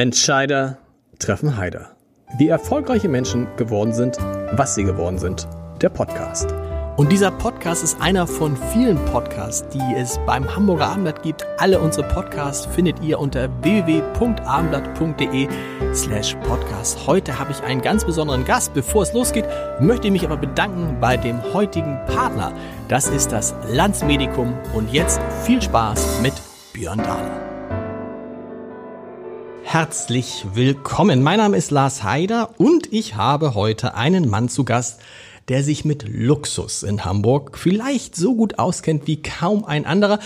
Entscheider treffen Heider. Wie erfolgreiche Menschen geworden sind, was sie geworden sind. Der Podcast. Und dieser Podcast ist einer von vielen Podcasts, die es beim Hamburger Abendblatt gibt. Alle unsere Podcasts findet ihr unter www.abendblatt.de slash podcast. Heute habe ich einen ganz besonderen Gast. Bevor es losgeht, möchte ich mich aber bedanken bei dem heutigen Partner. Das ist das Landsmedikum. Und jetzt viel Spaß mit Björn Dahler. Herzlich willkommen. Mein Name ist Lars Haider und ich habe heute einen Mann zu Gast, der sich mit Luxus in Hamburg vielleicht so gut auskennt wie kaum ein anderer.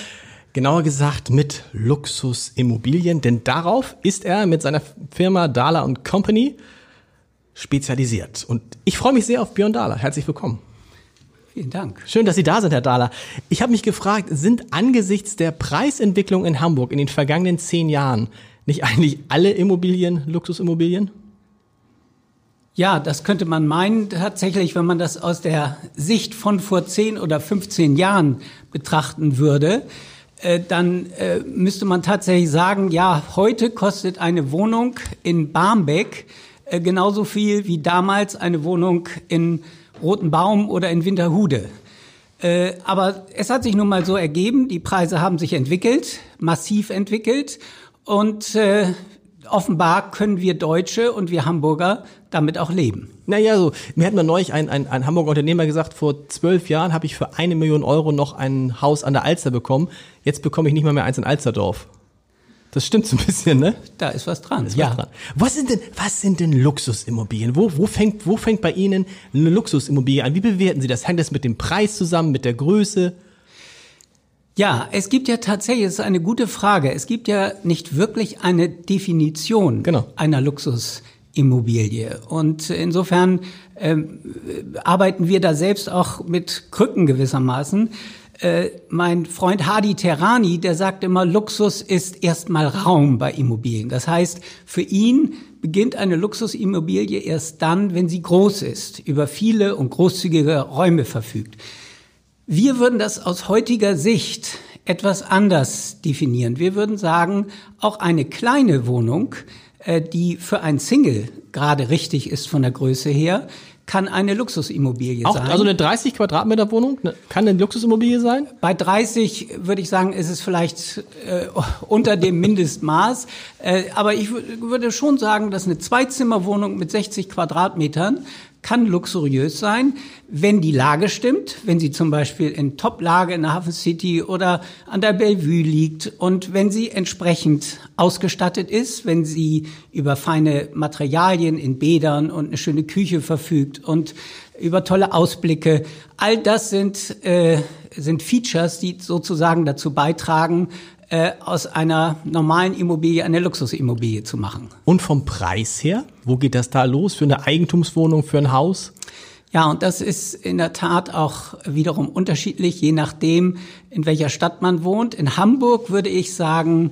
Genauer gesagt mit Luxusimmobilien, denn darauf ist er mit seiner Firma Dahler Company spezialisiert. Und ich freue mich sehr auf Björn Dahler. Herzlich willkommen. Vielen Dank. Schön, dass Sie da sind, Herr Dahler. Ich habe mich gefragt, sind angesichts der Preisentwicklung in Hamburg in den vergangenen zehn Jahren nicht eigentlich alle Immobilien Luxusimmobilien? Ja, das könnte man meinen, tatsächlich, wenn man das aus der Sicht von vor 10 oder 15 Jahren betrachten würde, äh, dann äh, müsste man tatsächlich sagen, ja, heute kostet eine Wohnung in Barmbek äh, genauso viel wie damals eine Wohnung in Roten Baum oder in Winterhude. Aber es hat sich nun mal so ergeben, die Preise haben sich entwickelt, massiv entwickelt. Und äh, offenbar können wir Deutsche und wir Hamburger damit auch leben. Naja, so, mir hat mal neulich ein, ein, ein Hamburger Unternehmer gesagt, vor zwölf Jahren habe ich für eine Million Euro noch ein Haus an der Alster bekommen. Jetzt bekomme ich nicht mal mehr eins in Alsterdorf. Das stimmt so ein bisschen, ne? Da ist was dran. Ist ja. Was, dran. was sind denn, was sind denn Luxusimmobilien? Wo, wo fängt, wo fängt bei Ihnen eine Luxusimmobilie an? Wie bewerten Sie das? Hängt das mit dem Preis zusammen, mit der Größe? Ja, es gibt ja tatsächlich, es ist eine gute Frage, es gibt ja nicht wirklich eine Definition genau. einer Luxusimmobilie. Und insofern ähm, arbeiten wir da selbst auch mit Krücken gewissermaßen. Äh, mein Freund Hadi Terani, der sagt immer, Luxus ist erstmal Raum bei Immobilien. Das heißt, für ihn beginnt eine Luxusimmobilie erst dann, wenn sie groß ist, über viele und großzügige Räume verfügt. Wir würden das aus heutiger Sicht etwas anders definieren. Wir würden sagen, auch eine kleine Wohnung, äh, die für ein Single gerade richtig ist von der Größe her, kann eine Luxusimmobilie auch, sein. Also eine 30 Quadratmeter Wohnung ne, kann eine Luxusimmobilie sein? Bei 30 würde ich sagen, ist es vielleicht äh, unter dem Mindestmaß. Äh, aber ich würde schon sagen, dass eine Zweizimmerwohnung mit 60 Quadratmetern kann luxuriös sein, wenn die Lage stimmt, wenn sie zum Beispiel in Top-Lage in der Hafen City oder an der Bellevue liegt und wenn sie entsprechend ausgestattet ist, wenn sie über feine Materialien in Bädern und eine schöne Küche verfügt und über tolle Ausblicke. All das sind, äh, sind Features, die sozusagen dazu beitragen, äh, aus einer normalen Immobilie eine Luxusimmobilie zu machen. Und vom Preis her, wo geht das da los für eine Eigentumswohnung, für ein Haus? Ja, und das ist in der Tat auch wiederum unterschiedlich, je nachdem, in welcher Stadt man wohnt. In Hamburg würde ich sagen,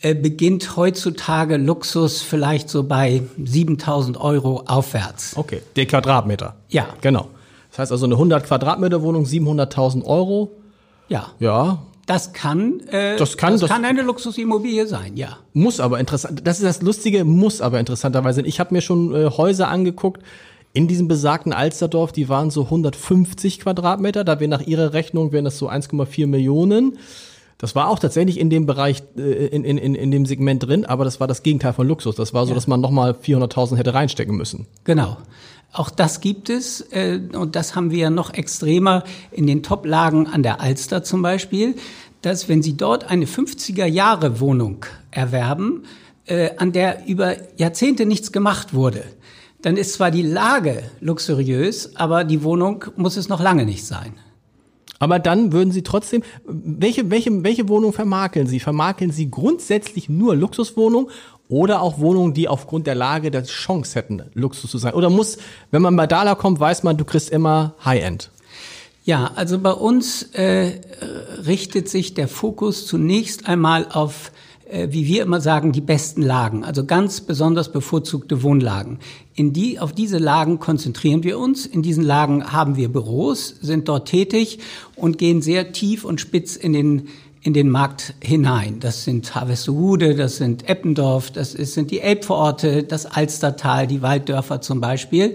äh, beginnt heutzutage Luxus vielleicht so bei 7000 Euro aufwärts. Okay, der Quadratmeter. Ja. Genau. Das heißt also eine 100 Quadratmeter Wohnung, 700.000 Euro. Ja. Ja, das kann, äh, das kann, das, das kann eine Luxusimmobilie sein, ja. Muss aber interessant. Das ist das Lustige, muss aber interessanterweise. Ich habe mir schon äh, Häuser angeguckt in diesem besagten Alsterdorf. Die waren so 150 Quadratmeter. Da wäre nach ihrer Rechnung wären das so 1,4 Millionen. Das war auch tatsächlich in dem Bereich, äh, in, in, in, in dem Segment drin, aber das war das Gegenteil von Luxus. Das war so, ja. dass man nochmal 400.000 hätte reinstecken müssen. Genau. Auch das gibt es äh, und das haben wir ja noch extremer in den Top-Lagen an der Alster zum Beispiel, dass wenn Sie dort eine 50er-Jahre-Wohnung erwerben, äh, an der über Jahrzehnte nichts gemacht wurde, dann ist zwar die Lage luxuriös, aber die Wohnung muss es noch lange nicht sein. Aber dann würden Sie trotzdem, welche, welche, welche Wohnung vermakeln Sie? Vermakeln Sie grundsätzlich nur Luxuswohnungen oder auch Wohnungen, die aufgrund der Lage der Chance hätten, Luxus zu sein? Oder muss, wenn man bei Dala kommt, weiß man, du kriegst immer High-End? Ja, also bei uns äh, richtet sich der Fokus zunächst einmal auf äh, wie wir immer sagen, die besten Lagen, also ganz besonders bevorzugte Wohnlagen. In die, auf diese Lagen konzentrieren wir uns. In diesen Lagen haben wir Büros, sind dort tätig und gehen sehr tief und spitz in den in den Markt hinein. Das sind Harvestehude, das sind Eppendorf, das sind die Elbvororte, das Alstertal, die Walddörfer zum Beispiel,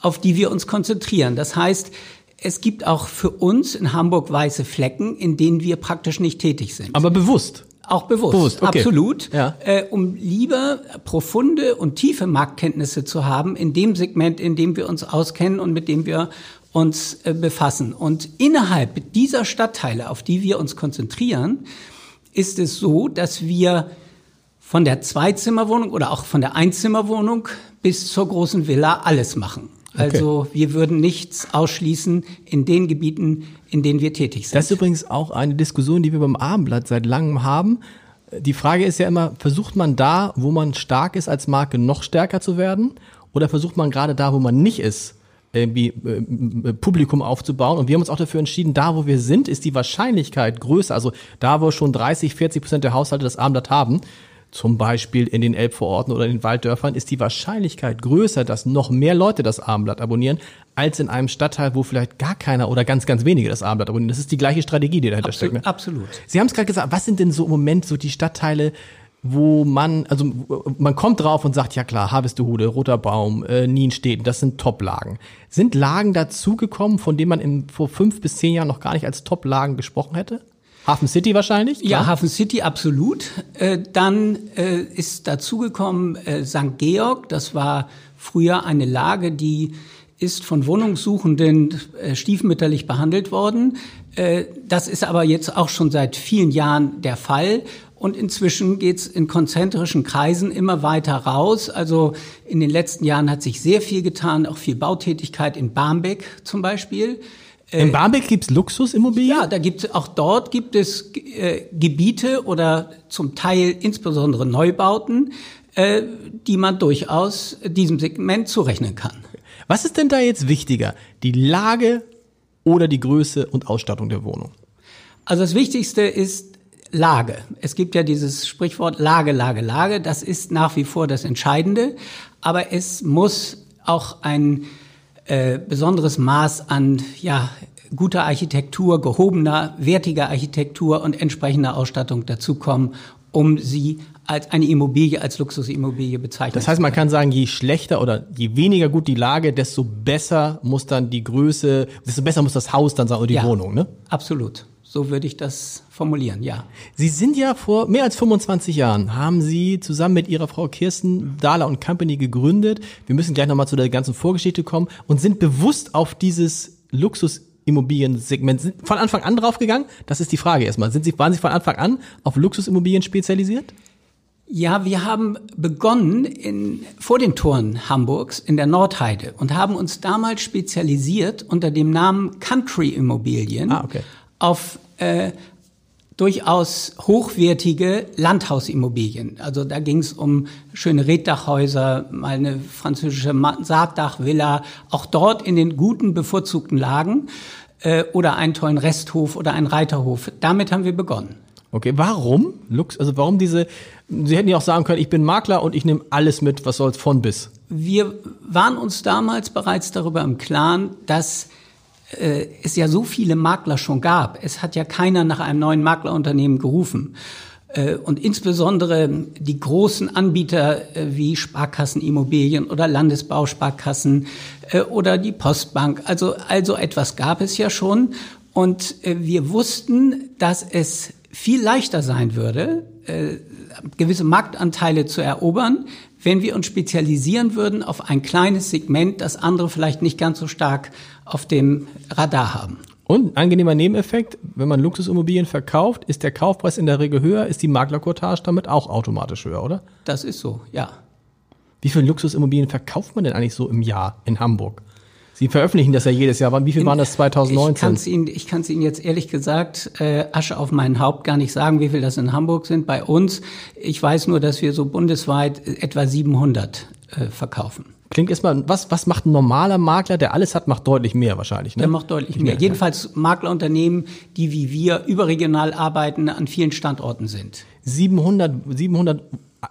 auf die wir uns konzentrieren. Das heißt, es gibt auch für uns in Hamburg weiße Flecken, in denen wir praktisch nicht tätig sind. Aber bewusst. Auch bewusst, bewusst okay. absolut, ja. äh, um lieber profunde und tiefe Marktkenntnisse zu haben in dem Segment, in dem wir uns auskennen und mit dem wir uns äh, befassen. Und innerhalb dieser Stadtteile, auf die wir uns konzentrieren, ist es so, dass wir von der Zweizimmerwohnung oder auch von der Einzimmerwohnung bis zur großen Villa alles machen. Also okay. wir würden nichts ausschließen in den Gebieten, in denen wir tätig sind. Das ist übrigens auch eine Diskussion, die wir beim Abendblatt seit langem haben. Die Frage ist ja immer, versucht man da, wo man stark ist als Marke, noch stärker zu werden? Oder versucht man gerade da, wo man nicht ist, irgendwie äh, Publikum aufzubauen. Und wir haben uns auch dafür entschieden, da wo wir sind, ist die Wahrscheinlichkeit größer. Also da, wo schon 30, 40 Prozent der Haushalte das Abendblatt haben, zum Beispiel in den Elbvororten oder in den Walddörfern, ist die Wahrscheinlichkeit größer, dass noch mehr Leute das Abendblatt abonnieren, als in einem Stadtteil, wo vielleicht gar keiner oder ganz, ganz wenige das Abendblatt abonnieren. Das ist die gleiche Strategie, die dahinter absolut, steckt. Ne? Absolut. Sie haben es gerade gesagt, was sind denn so im Moment so die Stadtteile, wo man, also man kommt drauf und sagt, ja klar, Harvestehude, Roter Baum, äh, Niensteden, das sind Top-Lagen. Sind Lagen dazugekommen, von denen man in, vor fünf bis zehn Jahren noch gar nicht als Top-Lagen gesprochen hätte? Hafen City wahrscheinlich? Klar? Ja, Hafen City absolut. Äh, dann äh, ist dazugekommen äh, St. Georg. Das war früher eine Lage, die ist von Wohnungssuchenden äh, stiefmütterlich behandelt worden. Äh, das ist aber jetzt auch schon seit vielen Jahren der Fall. Und inzwischen geht's in konzentrischen Kreisen immer weiter raus. Also in den letzten Jahren hat sich sehr viel getan, auch viel Bautätigkeit in Barmbek zum Beispiel. In äh, Barmbek gibt's Luxusimmobilien? Ja, da gibt's auch dort gibt es äh, Gebiete oder zum Teil insbesondere Neubauten, äh, die man durchaus diesem Segment zurechnen kann. Was ist denn da jetzt wichtiger? Die Lage oder die Größe und Ausstattung der Wohnung? Also das Wichtigste ist Lage. Es gibt ja dieses Sprichwort Lage, Lage, Lage. Das ist nach wie vor das Entscheidende. Aber es muss auch ein äh, besonderes Maß an ja, guter Architektur, gehobener, wertiger Architektur und entsprechender Ausstattung dazukommen, um sie als eine Immobilie, als Luxusimmobilie bezeichnen. Das heißt, man kann sagen, je schlechter oder je weniger gut die Lage, desto besser muss dann die Größe, desto besser muss das Haus dann sein oder die ja, Wohnung, ne? Absolut. So würde ich das formulieren, ja. Sie sind ja vor mehr als 25 Jahren, haben Sie zusammen mit Ihrer Frau Kirsten Dahler und Company gegründet. Wir müssen gleich nochmal zu der ganzen Vorgeschichte kommen und sind bewusst auf dieses Luxus Immobiliensegment von Anfang an draufgegangen? Das ist die Frage erstmal. Sind Sie, waren Sie von Anfang an auf Luxusimmobilien spezialisiert? Ja, wir haben begonnen in, vor den Toren Hamburgs in der Nordheide und haben uns damals spezialisiert unter dem Namen Country Immobilien ah, okay. auf äh, durchaus hochwertige Landhausimmobilien. Also da ging es um schöne Reddachhäuser, mal eine französische Sargdachvilla, auch dort in den guten, bevorzugten Lagen äh, oder einen tollen Resthof oder einen Reiterhof. Damit haben wir begonnen. Okay, warum Lux? Also warum diese? Sie hätten ja auch sagen können, ich bin Makler und ich nehme alles mit, was soll's von bis. Wir waren uns damals bereits darüber im Klaren, dass äh, es ja so viele Makler schon gab. Es hat ja keiner nach einem neuen Maklerunternehmen gerufen. Äh, und insbesondere die großen Anbieter äh, wie Sparkassenimmobilien oder Landesbausparkassen äh, oder die Postbank, also also etwas gab es ja schon. Und wir wussten, dass es viel leichter sein würde, gewisse Marktanteile zu erobern, wenn wir uns spezialisieren würden auf ein kleines Segment, das andere vielleicht nicht ganz so stark auf dem Radar haben. Und angenehmer Nebeneffekt, wenn man Luxusimmobilien verkauft, ist der Kaufpreis in der Regel höher, ist die Maklercourtage damit auch automatisch höher, oder? Das ist so, ja. Wie viele Luxusimmobilien verkauft man denn eigentlich so im Jahr in Hamburg? Sie veröffentlichen das ja jedes Jahr. Wie viel waren das 2019? Ich kann es Ihnen, ich kann's Ihnen jetzt ehrlich gesagt, äh, Asche auf mein Haupt gar nicht sagen, wie viel das in Hamburg sind. Bei uns, ich weiß nur, dass wir so bundesweit etwa 700 äh, verkaufen. Klingt erstmal, was, was macht ein normaler Makler, der alles hat, macht deutlich mehr wahrscheinlich, ne? Der macht deutlich mehr. mehr. Jedenfalls Maklerunternehmen, die wie wir überregional arbeiten, an vielen Standorten sind. 700, 700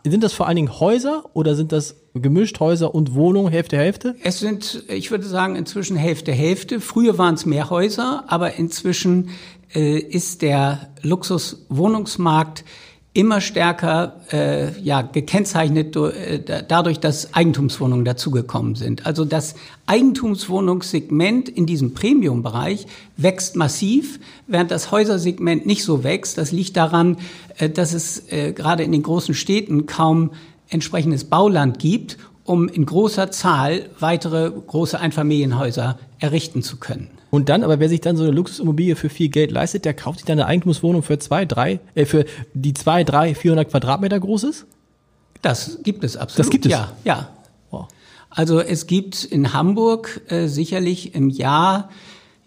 sind das vor allen Dingen Häuser oder sind das gemischt Häuser und Wohnungen, Hälfte, Hälfte? Es sind, ich würde sagen, inzwischen Hälfte, Hälfte. Früher waren es mehr Häuser, aber inzwischen äh, ist der Luxuswohnungsmarkt immer stärker äh, ja, gekennzeichnet äh, dadurch, dass Eigentumswohnungen dazugekommen sind. Also das Eigentumswohnungssegment in diesem Premium-Bereich wächst massiv, während das Häusersegment nicht so wächst. Das liegt daran, äh, dass es äh, gerade in den großen Städten kaum entsprechendes Bauland gibt, um in großer Zahl weitere große Einfamilienhäuser errichten zu können. Und dann, aber wer sich dann so eine Luxusimmobilie für viel Geld leistet, der kauft sich dann eine Eigentumswohnung für zwei, drei, äh, für die zwei, drei, 400 Quadratmeter groß ist? Das gibt es absolut. Das gibt es? Ja, ja. Wow. Also es gibt in Hamburg äh, sicherlich im Jahr,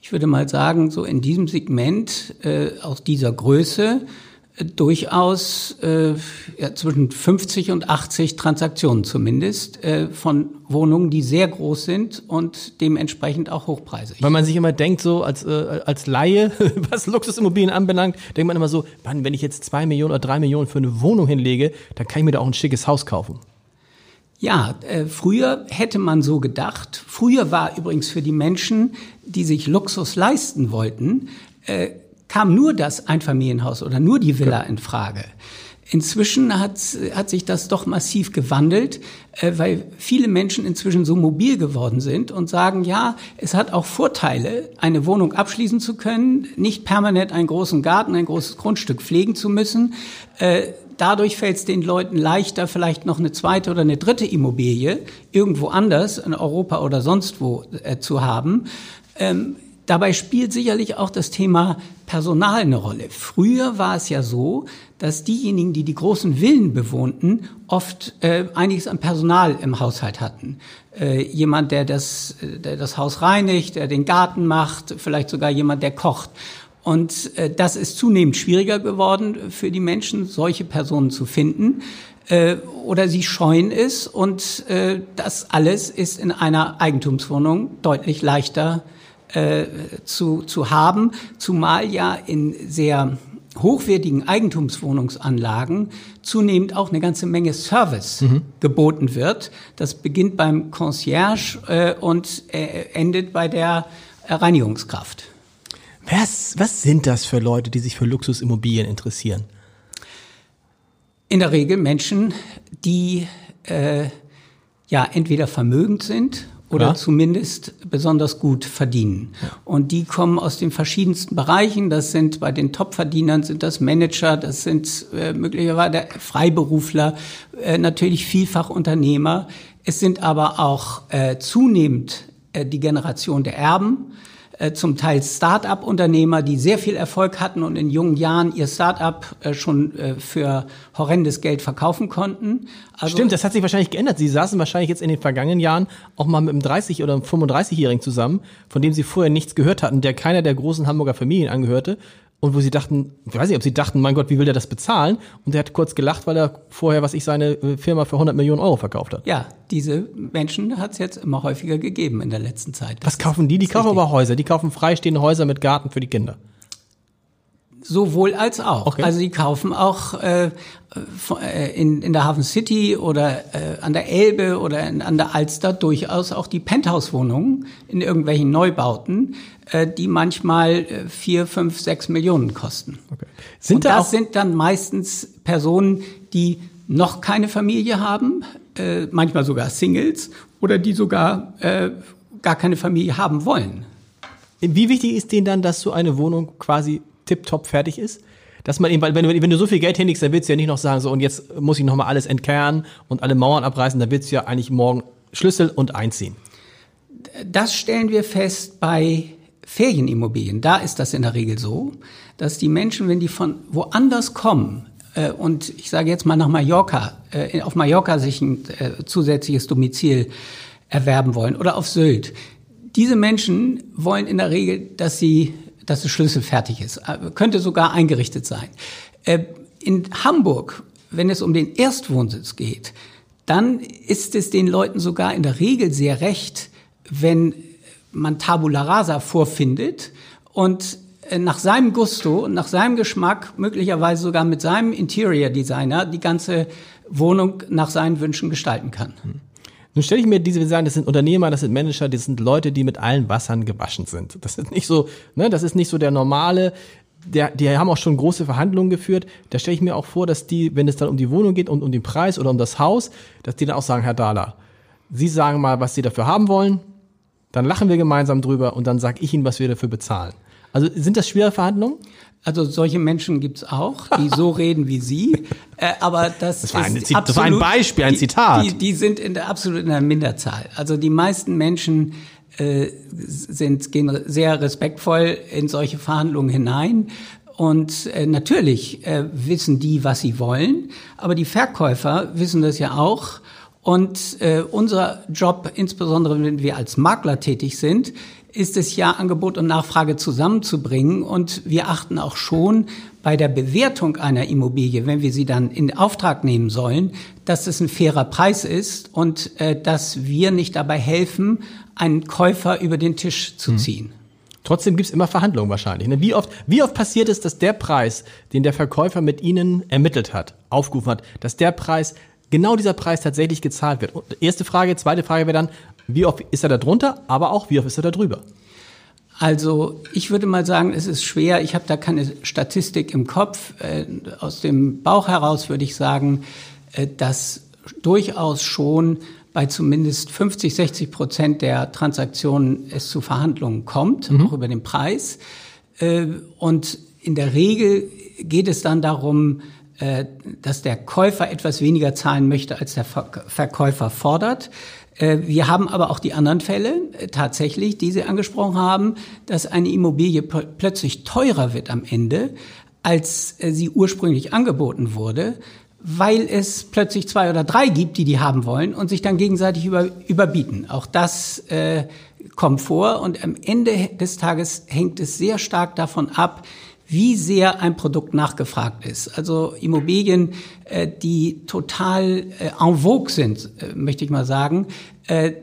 ich würde mal sagen, so in diesem Segment äh, aus dieser Größe durchaus äh, ja, zwischen 50 und 80 Transaktionen zumindest äh, von Wohnungen, die sehr groß sind und dementsprechend auch hochpreisig. Weil man sich immer denkt, so als, äh, als Laie, was Luxusimmobilien anbelangt, denkt man immer so, Mann, wenn ich jetzt zwei Millionen oder drei Millionen für eine Wohnung hinlege, dann kann ich mir da auch ein schickes Haus kaufen. Ja, äh, früher hätte man so gedacht. Früher war übrigens für die Menschen, die sich Luxus leisten wollten, äh, kam nur das Einfamilienhaus oder nur die Villa in Frage. Inzwischen hat, hat sich das doch massiv gewandelt, äh, weil viele Menschen inzwischen so mobil geworden sind und sagen, ja, es hat auch Vorteile, eine Wohnung abschließen zu können, nicht permanent einen großen Garten, ein großes Grundstück pflegen zu müssen. Äh, dadurch fällt es den Leuten leichter, vielleicht noch eine zweite oder eine dritte Immobilie irgendwo anders, in Europa oder sonst wo, äh, zu haben. Ähm, Dabei spielt sicherlich auch das Thema Personal eine Rolle. Früher war es ja so, dass diejenigen, die die großen Villen bewohnten, oft äh, einiges an Personal im Haushalt hatten. Äh, jemand, der das, der das Haus reinigt, der den Garten macht, vielleicht sogar jemand, der kocht. Und äh, das ist zunehmend schwieriger geworden für die Menschen, solche Personen zu finden. Äh, oder sie scheuen es. Und äh, das alles ist in einer Eigentumswohnung deutlich leichter äh, zu, zu haben, zumal ja in sehr hochwertigen Eigentumswohnungsanlagen zunehmend auch eine ganze Menge Service mhm. geboten wird. Das beginnt beim Concierge äh, und äh, endet bei der Reinigungskraft. Was, was sind das für Leute, die sich für Luxusimmobilien interessieren? In der Regel Menschen, die äh, ja entweder vermögend sind oder ja. zumindest besonders gut verdienen. Und die kommen aus den verschiedensten Bereichen. Das sind bei den Topverdienern sind das Manager, das sind äh, möglicherweise Freiberufler, äh, natürlich vielfach Unternehmer. Es sind aber auch äh, zunehmend äh, die Generation der Erben zum Teil Start-up-Unternehmer, die sehr viel Erfolg hatten und in jungen Jahren ihr Start-up äh, schon äh, für horrendes Geld verkaufen konnten. Also Stimmt, das hat sich wahrscheinlich geändert. Sie saßen wahrscheinlich jetzt in den vergangenen Jahren auch mal mit einem 30- oder einem 35-Jährigen zusammen, von dem sie vorher nichts gehört hatten, der keiner der großen Hamburger Familien angehörte und wo sie dachten, ich weiß nicht, ob sie dachten, mein Gott, wie will der das bezahlen? Und der hat kurz gelacht, weil er vorher, was ich, seine äh, Firma für 100 Millionen Euro verkauft hat. Ja, diese Menschen hat es jetzt immer häufiger gegeben in der letzten Zeit. Das was kaufen die? Die kaufen richtig. aber Häuser. Die kaufen freistehende Häuser mit Garten für die Kinder. Sowohl als auch. Okay. Also die kaufen auch äh, äh, in, in der Hafen City oder äh, an der Elbe oder in, an der Alster durchaus auch die Penthouse-Wohnungen in irgendwelchen Neubauten, die manchmal äh, vier, fünf, sechs Millionen kosten. Okay. Sind Und da das sind dann meistens Personen, die noch keine Familie haben, äh, manchmal sogar Singles oder die sogar äh, gar keine Familie haben wollen. Wie wichtig ist denen dann, dass so eine Wohnung quasi tipptopp fertig ist? Dass man eben, weil wenn du, wenn du so viel Geld hinlegst, dann willst du ja nicht noch sagen, so und jetzt muss ich nochmal alles entkernen und alle Mauern abreißen, dann willst du ja eigentlich morgen Schlüssel und einziehen. Das stellen wir fest bei Ferienimmobilien. Da ist das in der Regel so, dass die Menschen, wenn die von woanders kommen, äh, und ich sage jetzt mal nach Mallorca, äh, auf Mallorca sich ein äh, zusätzliches Domizil erwerben wollen oder auf Sylt. Diese Menschen wollen in der Regel, dass sie dass der Schlüssel fertig ist. Könnte sogar eingerichtet sein. In Hamburg, wenn es um den Erstwohnsitz geht, dann ist es den Leuten sogar in der Regel sehr recht, wenn man Tabula Rasa vorfindet und äh, nach seinem Gusto, nach seinem Geschmack, möglicherweise sogar mit seinem Interior Designer die ganze Wohnung nach seinen Wünschen gestalten kann. Hm. Nun stelle ich mir diese, wir sagen, das sind Unternehmer, das sind Manager, das sind Leute, die mit allen Wassern gewaschen sind. Das ist nicht so, ne, das ist nicht so der normale, der, die haben auch schon große Verhandlungen geführt. Da stelle ich mir auch vor, dass die, wenn es dann um die Wohnung geht und um den Preis oder um das Haus, dass die dann auch sagen, Herr Dahler, Sie sagen mal, was Sie dafür haben wollen, dann lachen wir gemeinsam drüber und dann sage ich Ihnen, was wir dafür bezahlen. Also sind das schwere Verhandlungen? Also solche Menschen gibt's auch, die so reden wie Sie. Äh, aber das, das, war ein, ist absolut, das war ein Beispiel, ein Zitat. Die, die, die sind in der, absolut in der Minderzahl. Also die meisten Menschen äh, sind, gehen sehr respektvoll in solche Verhandlungen hinein. Und äh, natürlich äh, wissen die, was sie wollen, aber die Verkäufer wissen das ja auch. Und äh, unser Job, insbesondere wenn wir als Makler tätig sind, ist es ja, Angebot und Nachfrage zusammenzubringen. Und wir achten auch schon bei der Bewertung einer Immobilie, wenn wir sie dann in Auftrag nehmen sollen, dass es ein fairer Preis ist und äh, dass wir nicht dabei helfen, einen Käufer über den Tisch zu hm. ziehen. Trotzdem gibt's immer Verhandlungen wahrscheinlich. Ne? Wie, oft, wie oft passiert es, dass der Preis, den der Verkäufer mit Ihnen ermittelt hat, aufgerufen hat, dass der Preis genau dieser Preis tatsächlich gezahlt wird. erste Frage, zweite Frage wäre dann, wie oft ist er da drunter, aber auch wie oft ist er da drüber? Also ich würde mal sagen, es ist schwer. Ich habe da keine Statistik im Kopf. Äh, aus dem Bauch heraus würde ich sagen, äh, dass durchaus schon bei zumindest 50, 60 Prozent der Transaktionen es zu Verhandlungen kommt, mhm. auch über den Preis. Äh, und in der Regel geht es dann darum, dass der Käufer etwas weniger zahlen möchte, als der Verkäufer fordert. Äh, wir haben aber auch die anderen Fälle äh, tatsächlich, die Sie angesprochen haben, dass eine Immobilie plötzlich teurer wird am Ende, als sie ursprünglich angeboten wurde, weil es plötzlich zwei oder drei gibt, die die haben wollen und sich dann gegenseitig über, überbieten. Auch das äh, kommt vor und am Ende des Tages hängt es sehr stark davon ab, wie sehr ein Produkt nachgefragt ist. Also Immobilien, äh, die total äh, en vogue sind, äh, möchte ich mal sagen, äh,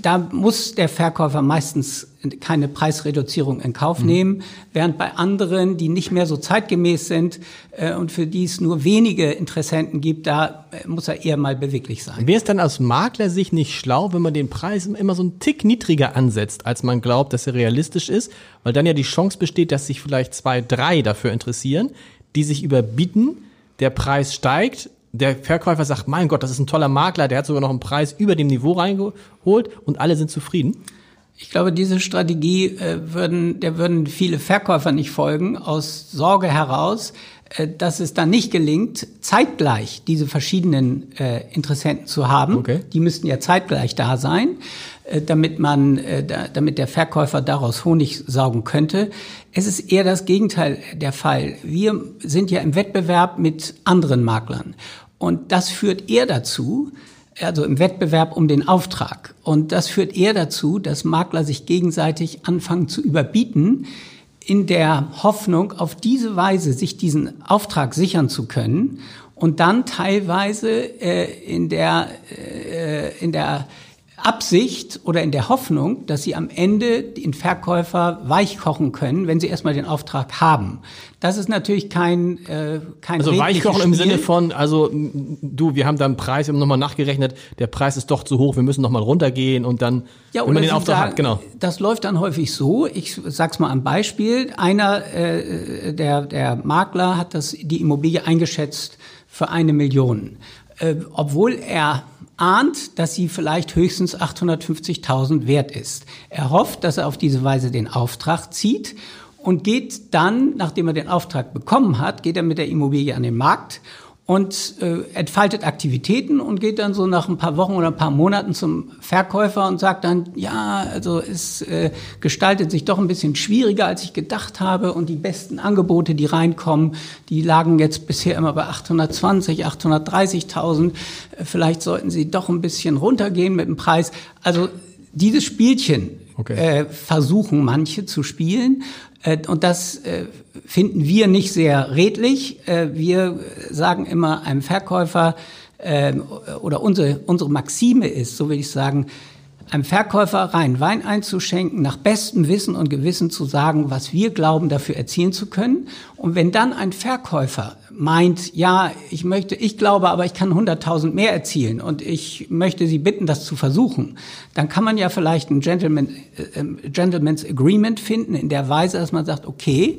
da muss der Verkäufer meistens keine Preisreduzierung in Kauf mhm. nehmen, während bei anderen, die nicht mehr so zeitgemäß sind äh, und für die es nur wenige Interessenten gibt, da äh, muss er eher mal beweglich sein. Wäre es dann aus Maklersicht nicht schlau, wenn man den Preis immer so einen Tick niedriger ansetzt, als man glaubt, dass er realistisch ist, weil dann ja die Chance besteht, dass sich vielleicht zwei, drei dafür interessieren, die sich überbieten, der Preis steigt, der Verkäufer sagt, mein Gott, das ist ein toller Makler, der hat sogar noch einen Preis über dem Niveau reingeholt und alle sind zufrieden? Ich glaube, diese Strategie äh, würden, der würden viele Verkäufer nicht folgen, aus Sorge heraus, äh, dass es dann nicht gelingt, zeitgleich diese verschiedenen äh, Interessenten zu haben. Okay. Die müssten ja zeitgleich da sein, äh, damit man, äh, da, damit der Verkäufer daraus Honig saugen könnte. Es ist eher das Gegenteil der Fall. Wir sind ja im Wettbewerb mit anderen Maklern. Und das führt eher dazu, also im Wettbewerb um den Auftrag. Und das führt eher dazu, dass Makler sich gegenseitig anfangen zu überbieten, in der Hoffnung, auf diese Weise sich diesen Auftrag sichern zu können und dann teilweise äh, in der, äh, in der Absicht oder in der Hoffnung, dass sie am Ende den Verkäufer weichkochen können, wenn sie erstmal den Auftrag haben. Das ist natürlich kein äh, kein Also weichkochen im Sinne von, also du, wir haben da einen Preis, wir haben nochmal nachgerechnet, der Preis ist doch zu hoch, wir müssen nochmal runtergehen und dann, ja, wenn man den Auftrag sagen, hat, genau. Das läuft dann häufig so, ich sag's mal am Beispiel, einer äh, der, der Makler hat das, die Immobilie eingeschätzt für eine Million. Äh, obwohl er ahnt, dass sie vielleicht höchstens 850.000 wert ist. Er hofft, dass er auf diese Weise den Auftrag zieht und geht dann, nachdem er den Auftrag bekommen hat, geht er mit der Immobilie an den Markt und äh, entfaltet Aktivitäten und geht dann so nach ein paar Wochen oder ein paar Monaten zum Verkäufer und sagt dann, ja, also es äh, gestaltet sich doch ein bisschen schwieriger, als ich gedacht habe und die besten Angebote, die reinkommen, die lagen jetzt bisher immer bei 820, 830.000. Vielleicht sollten sie doch ein bisschen runtergehen mit dem Preis. Also dieses Spielchen okay. äh, versuchen manche zu spielen äh, und das äh, finden wir nicht sehr redlich. Äh, wir sagen immer einem Verkäufer, oder unsere, unsere Maxime ist, so will ich sagen, einem Verkäufer rein Wein einzuschenken, nach bestem Wissen und Gewissen zu sagen, was wir glauben, dafür erzielen zu können. Und wenn dann ein Verkäufer meint, ja, ich möchte, ich glaube, aber ich kann 100.000 mehr erzielen und ich möchte Sie bitten, das zu versuchen, dann kann man ja vielleicht ein Gentleman, äh, äh Gentleman's Agreement finden in der Weise, dass man sagt, okay,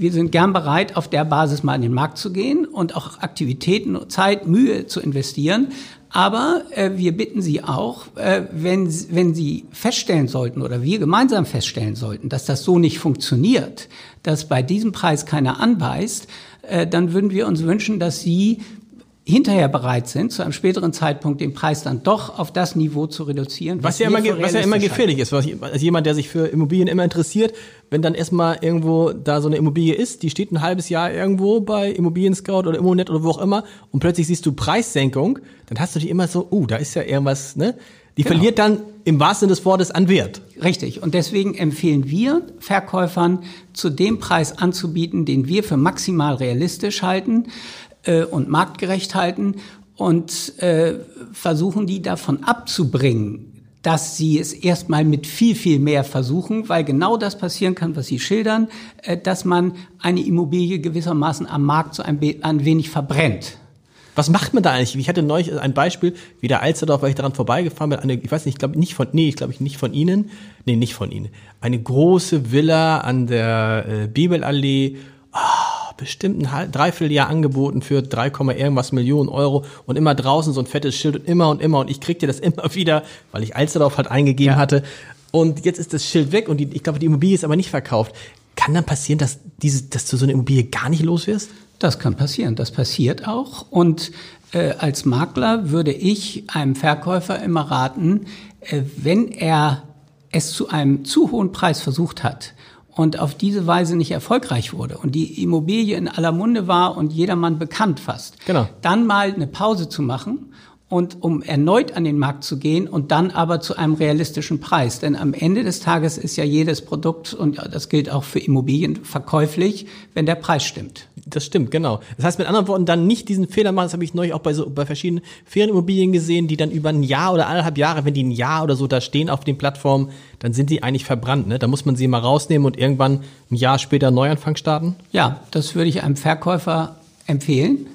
wir sind gern bereit, auf der Basis mal in den Markt zu gehen und auch Aktivitäten, Zeit, Mühe zu investieren. Aber äh, wir bitten Sie auch, äh, wenn, wenn Sie feststellen sollten oder wir gemeinsam feststellen sollten, dass das so nicht funktioniert, dass bei diesem Preis keiner anbeißt, äh, dann würden wir uns wünschen, dass Sie hinterher bereit sind, zu einem späteren Zeitpunkt den Preis dann doch auf das Niveau zu reduzieren. Was, was ja, immer, was ja immer gefährlich ist, was, als jemand, der sich für Immobilien immer interessiert, wenn dann erstmal irgendwo da so eine Immobilie ist, die steht ein halbes Jahr irgendwo bei Immobilien Scout oder Immonet oder wo auch immer und plötzlich siehst du Preissenkung, dann hast du dich immer so, uh, da ist ja irgendwas, ne? Die genau. verliert dann im wahrsten Sinne des Wortes an Wert. Richtig. Und deswegen empfehlen wir Verkäufern, zu dem Preis anzubieten, den wir für maximal realistisch halten äh, und marktgerecht halten und äh, versuchen die davon abzubringen, dass sie es erstmal mit viel, viel mehr versuchen, weil genau das passieren kann, was Sie schildern, äh, dass man eine Immobilie gewissermaßen am Markt so ein, ein wenig verbrennt. Was macht man da eigentlich? Ich hatte neulich ein Beispiel, wie der Alsterdorf, weil ich daran vorbeigefahren bin, eine, ich weiß nicht, ich glaube nicht von, nee, ich glaube nicht von Ihnen, nee, nicht von Ihnen, eine große Villa an der äh, Bibelallee, oh, bestimmt ein Dreivierteljahr angeboten für 3, irgendwas Millionen Euro und immer draußen so ein fettes Schild und immer und immer und ich kriegte das immer wieder, weil ich Alsterdorf halt eingegeben ja. hatte. Und jetzt ist das Schild weg und die, ich glaube, die Immobilie ist aber nicht verkauft. Kann dann passieren, dass, diese, dass du so eine Immobilie gar nicht los wirst? Das kann passieren. Das passiert auch. Und äh, als Makler würde ich einem Verkäufer immer raten, äh, wenn er es zu einem zu hohen Preis versucht hat und auf diese Weise nicht erfolgreich wurde und die Immobilie in aller Munde war und jedermann bekannt fast, genau. dann mal eine Pause zu machen und um erneut an den Markt zu gehen und dann aber zu einem realistischen Preis. Denn am Ende des Tages ist ja jedes Produkt, und das gilt auch für Immobilien, verkäuflich, wenn der Preis stimmt. Das stimmt, genau. Das heißt mit anderen Worten, dann nicht diesen Fehler machen, das habe ich neulich auch bei, so, bei verschiedenen Ferienimmobilien gesehen, die dann über ein Jahr oder anderthalb Jahre, wenn die ein Jahr oder so da stehen auf den Plattformen, dann sind die eigentlich verbrannt. Ne? Da muss man sie mal rausnehmen und irgendwann ein Jahr später Neuanfang starten? Ja, das würde ich einem Verkäufer empfehlen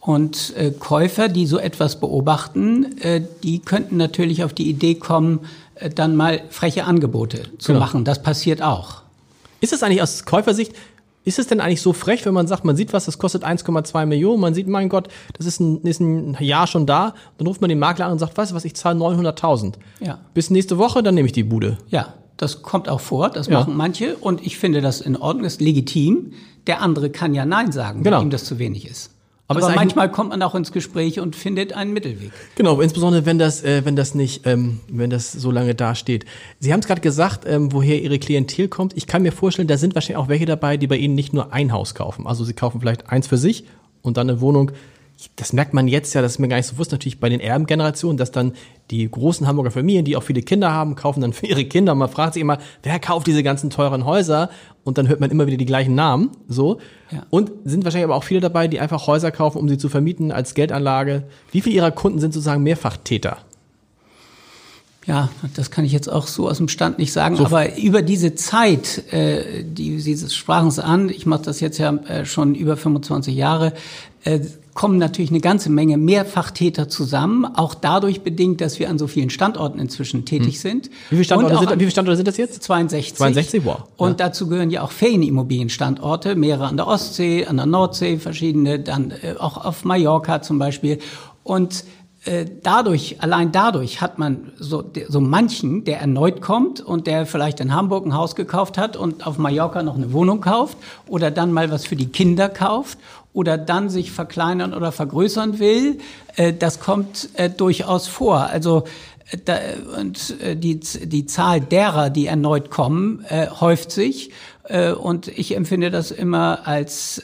und äh, Käufer, die so etwas beobachten, äh, die könnten natürlich auf die Idee kommen, äh, dann mal freche Angebote zu genau. machen. Das passiert auch. Ist es eigentlich aus Käufersicht, ist es denn eigentlich so frech, wenn man sagt, man sieht was, das kostet 1,2 Millionen, man sieht, mein Gott, das ist ein, ist ein Jahr schon da, dann ruft man den Makler an und sagt, weißt du was, ich zahle 900.000. Ja. Bis nächste Woche, dann nehme ich die Bude. Ja, das kommt auch vor, das ja. machen manche und ich finde das in Ordnung, das ist legitim. Der andere kann ja Nein sagen, genau. wenn ihm das zu wenig ist. Aber, Aber manchmal kommt man auch ins Gespräch und findet einen Mittelweg. Genau, insbesondere wenn das, äh, wenn das nicht, ähm, wenn das so lange dasteht. Sie haben es gerade gesagt, ähm, woher Ihre Klientel kommt. Ich kann mir vorstellen, da sind wahrscheinlich auch welche dabei, die bei Ihnen nicht nur ein Haus kaufen. Also Sie kaufen vielleicht eins für sich und dann eine Wohnung das merkt man jetzt ja, das ist mir gar nicht so bewusst, natürlich bei den Erbengenerationen, dass dann die großen Hamburger Familien, die auch viele Kinder haben, kaufen dann für ihre Kinder. Und man fragt sich immer, wer kauft diese ganzen teuren Häuser? Und dann hört man immer wieder die gleichen Namen, so. Ja. Und sind wahrscheinlich aber auch viele dabei, die einfach Häuser kaufen, um sie zu vermieten als Geldanlage. Wie viele ihrer Kunden sind sozusagen Mehrfachtäter? Ja, das kann ich jetzt auch so aus dem Stand nicht sagen, so. aber über diese Zeit, äh, die Sie sprachen es an, ich mache das jetzt ja äh, schon über 25 Jahre, äh, kommen natürlich eine ganze Menge Mehrfachtäter zusammen, auch dadurch bedingt, dass wir an so vielen Standorten inzwischen tätig hm. sind. Wie viele, Standorte sind, wie viele Standorte sind das jetzt? 62. 62, wow. Und ja. dazu gehören ja auch Ferienimmobilienstandorte, mehrere an der Ostsee, an der Nordsee, verschiedene, dann äh, auch auf Mallorca zum Beispiel. Und äh, dadurch, allein dadurch hat man so, so manchen, der erneut kommt und der vielleicht in Hamburg ein Haus gekauft hat und auf Mallorca noch eine Wohnung kauft oder dann mal was für die Kinder kauft oder dann sich verkleinern oder vergrößern will. Äh, das kommt äh, durchaus vor. Also da, und die, die Zahl derer, die erneut kommen, häuft sich. Und ich empfinde das immer als,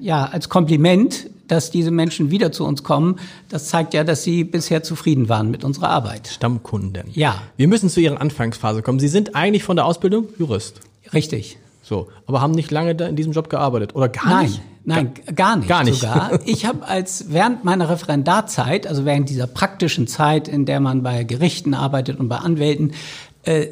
ja, als Kompliment, dass diese Menschen wieder zu uns kommen, das zeigt ja, dass sie bisher zufrieden waren mit unserer Arbeit. Stammkunden. Ja. Wir müssen zu Ihrer Anfangsphase kommen. Sie sind eigentlich von der Ausbildung Jurist. Richtig. So, aber haben nicht lange in diesem Job gearbeitet oder gar Nein. nicht? Nein, gar nicht. Gar nicht. Sogar. Ich habe als während meiner Referendarzeit, also während dieser praktischen Zeit, in der man bei Gerichten arbeitet und bei Anwälten, äh,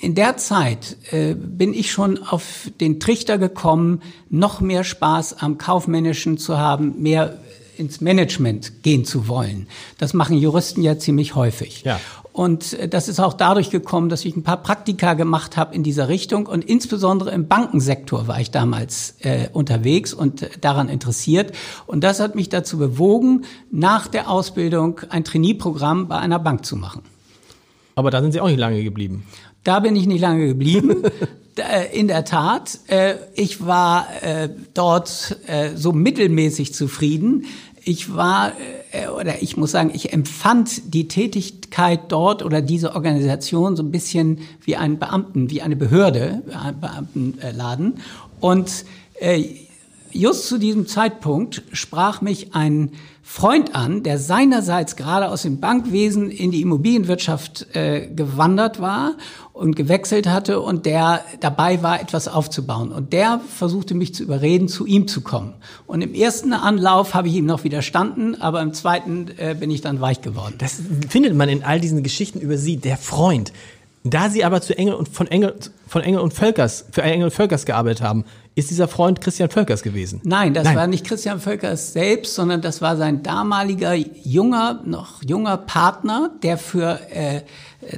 in der Zeit äh, bin ich schon auf den Trichter gekommen, noch mehr Spaß am Kaufmännischen zu haben, mehr ins Management gehen zu wollen. Das machen Juristen ja ziemlich häufig. Ja. Und äh, das ist auch dadurch gekommen, dass ich ein paar Praktika gemacht habe in dieser Richtung und insbesondere im Bankensektor war ich damals äh, unterwegs und äh, daran interessiert. Und das hat mich dazu bewogen, nach der Ausbildung ein Trainee-Programm bei einer Bank zu machen. Aber da sind Sie auch nicht lange geblieben. Da bin ich nicht lange geblieben. Äh, in der Tat, ich war dort so mittelmäßig zufrieden. Ich war, oder ich muss sagen, ich empfand die Tätigkeit dort oder diese Organisation so ein bisschen wie einen Beamten, wie eine Behörde, ein Beamtenladen. Und just zu diesem Zeitpunkt sprach mich ein Freund an, der seinerseits gerade aus dem Bankwesen in die Immobilienwirtschaft äh, gewandert war und gewechselt hatte und der dabei war, etwas aufzubauen. Und der versuchte mich zu überreden, zu ihm zu kommen. Und im ersten Anlauf habe ich ihm noch widerstanden, aber im zweiten äh, bin ich dann weich geworden. Das findet man in all diesen Geschichten über Sie, der Freund. Da Sie aber zu Engel und von Engel, von Engel und Völkers, für Engel und Völkers gearbeitet haben, ist dieser Freund Christian Völkers gewesen? Nein, das Nein. war nicht Christian Völkers selbst, sondern das war sein damaliger junger, noch junger Partner, der für äh,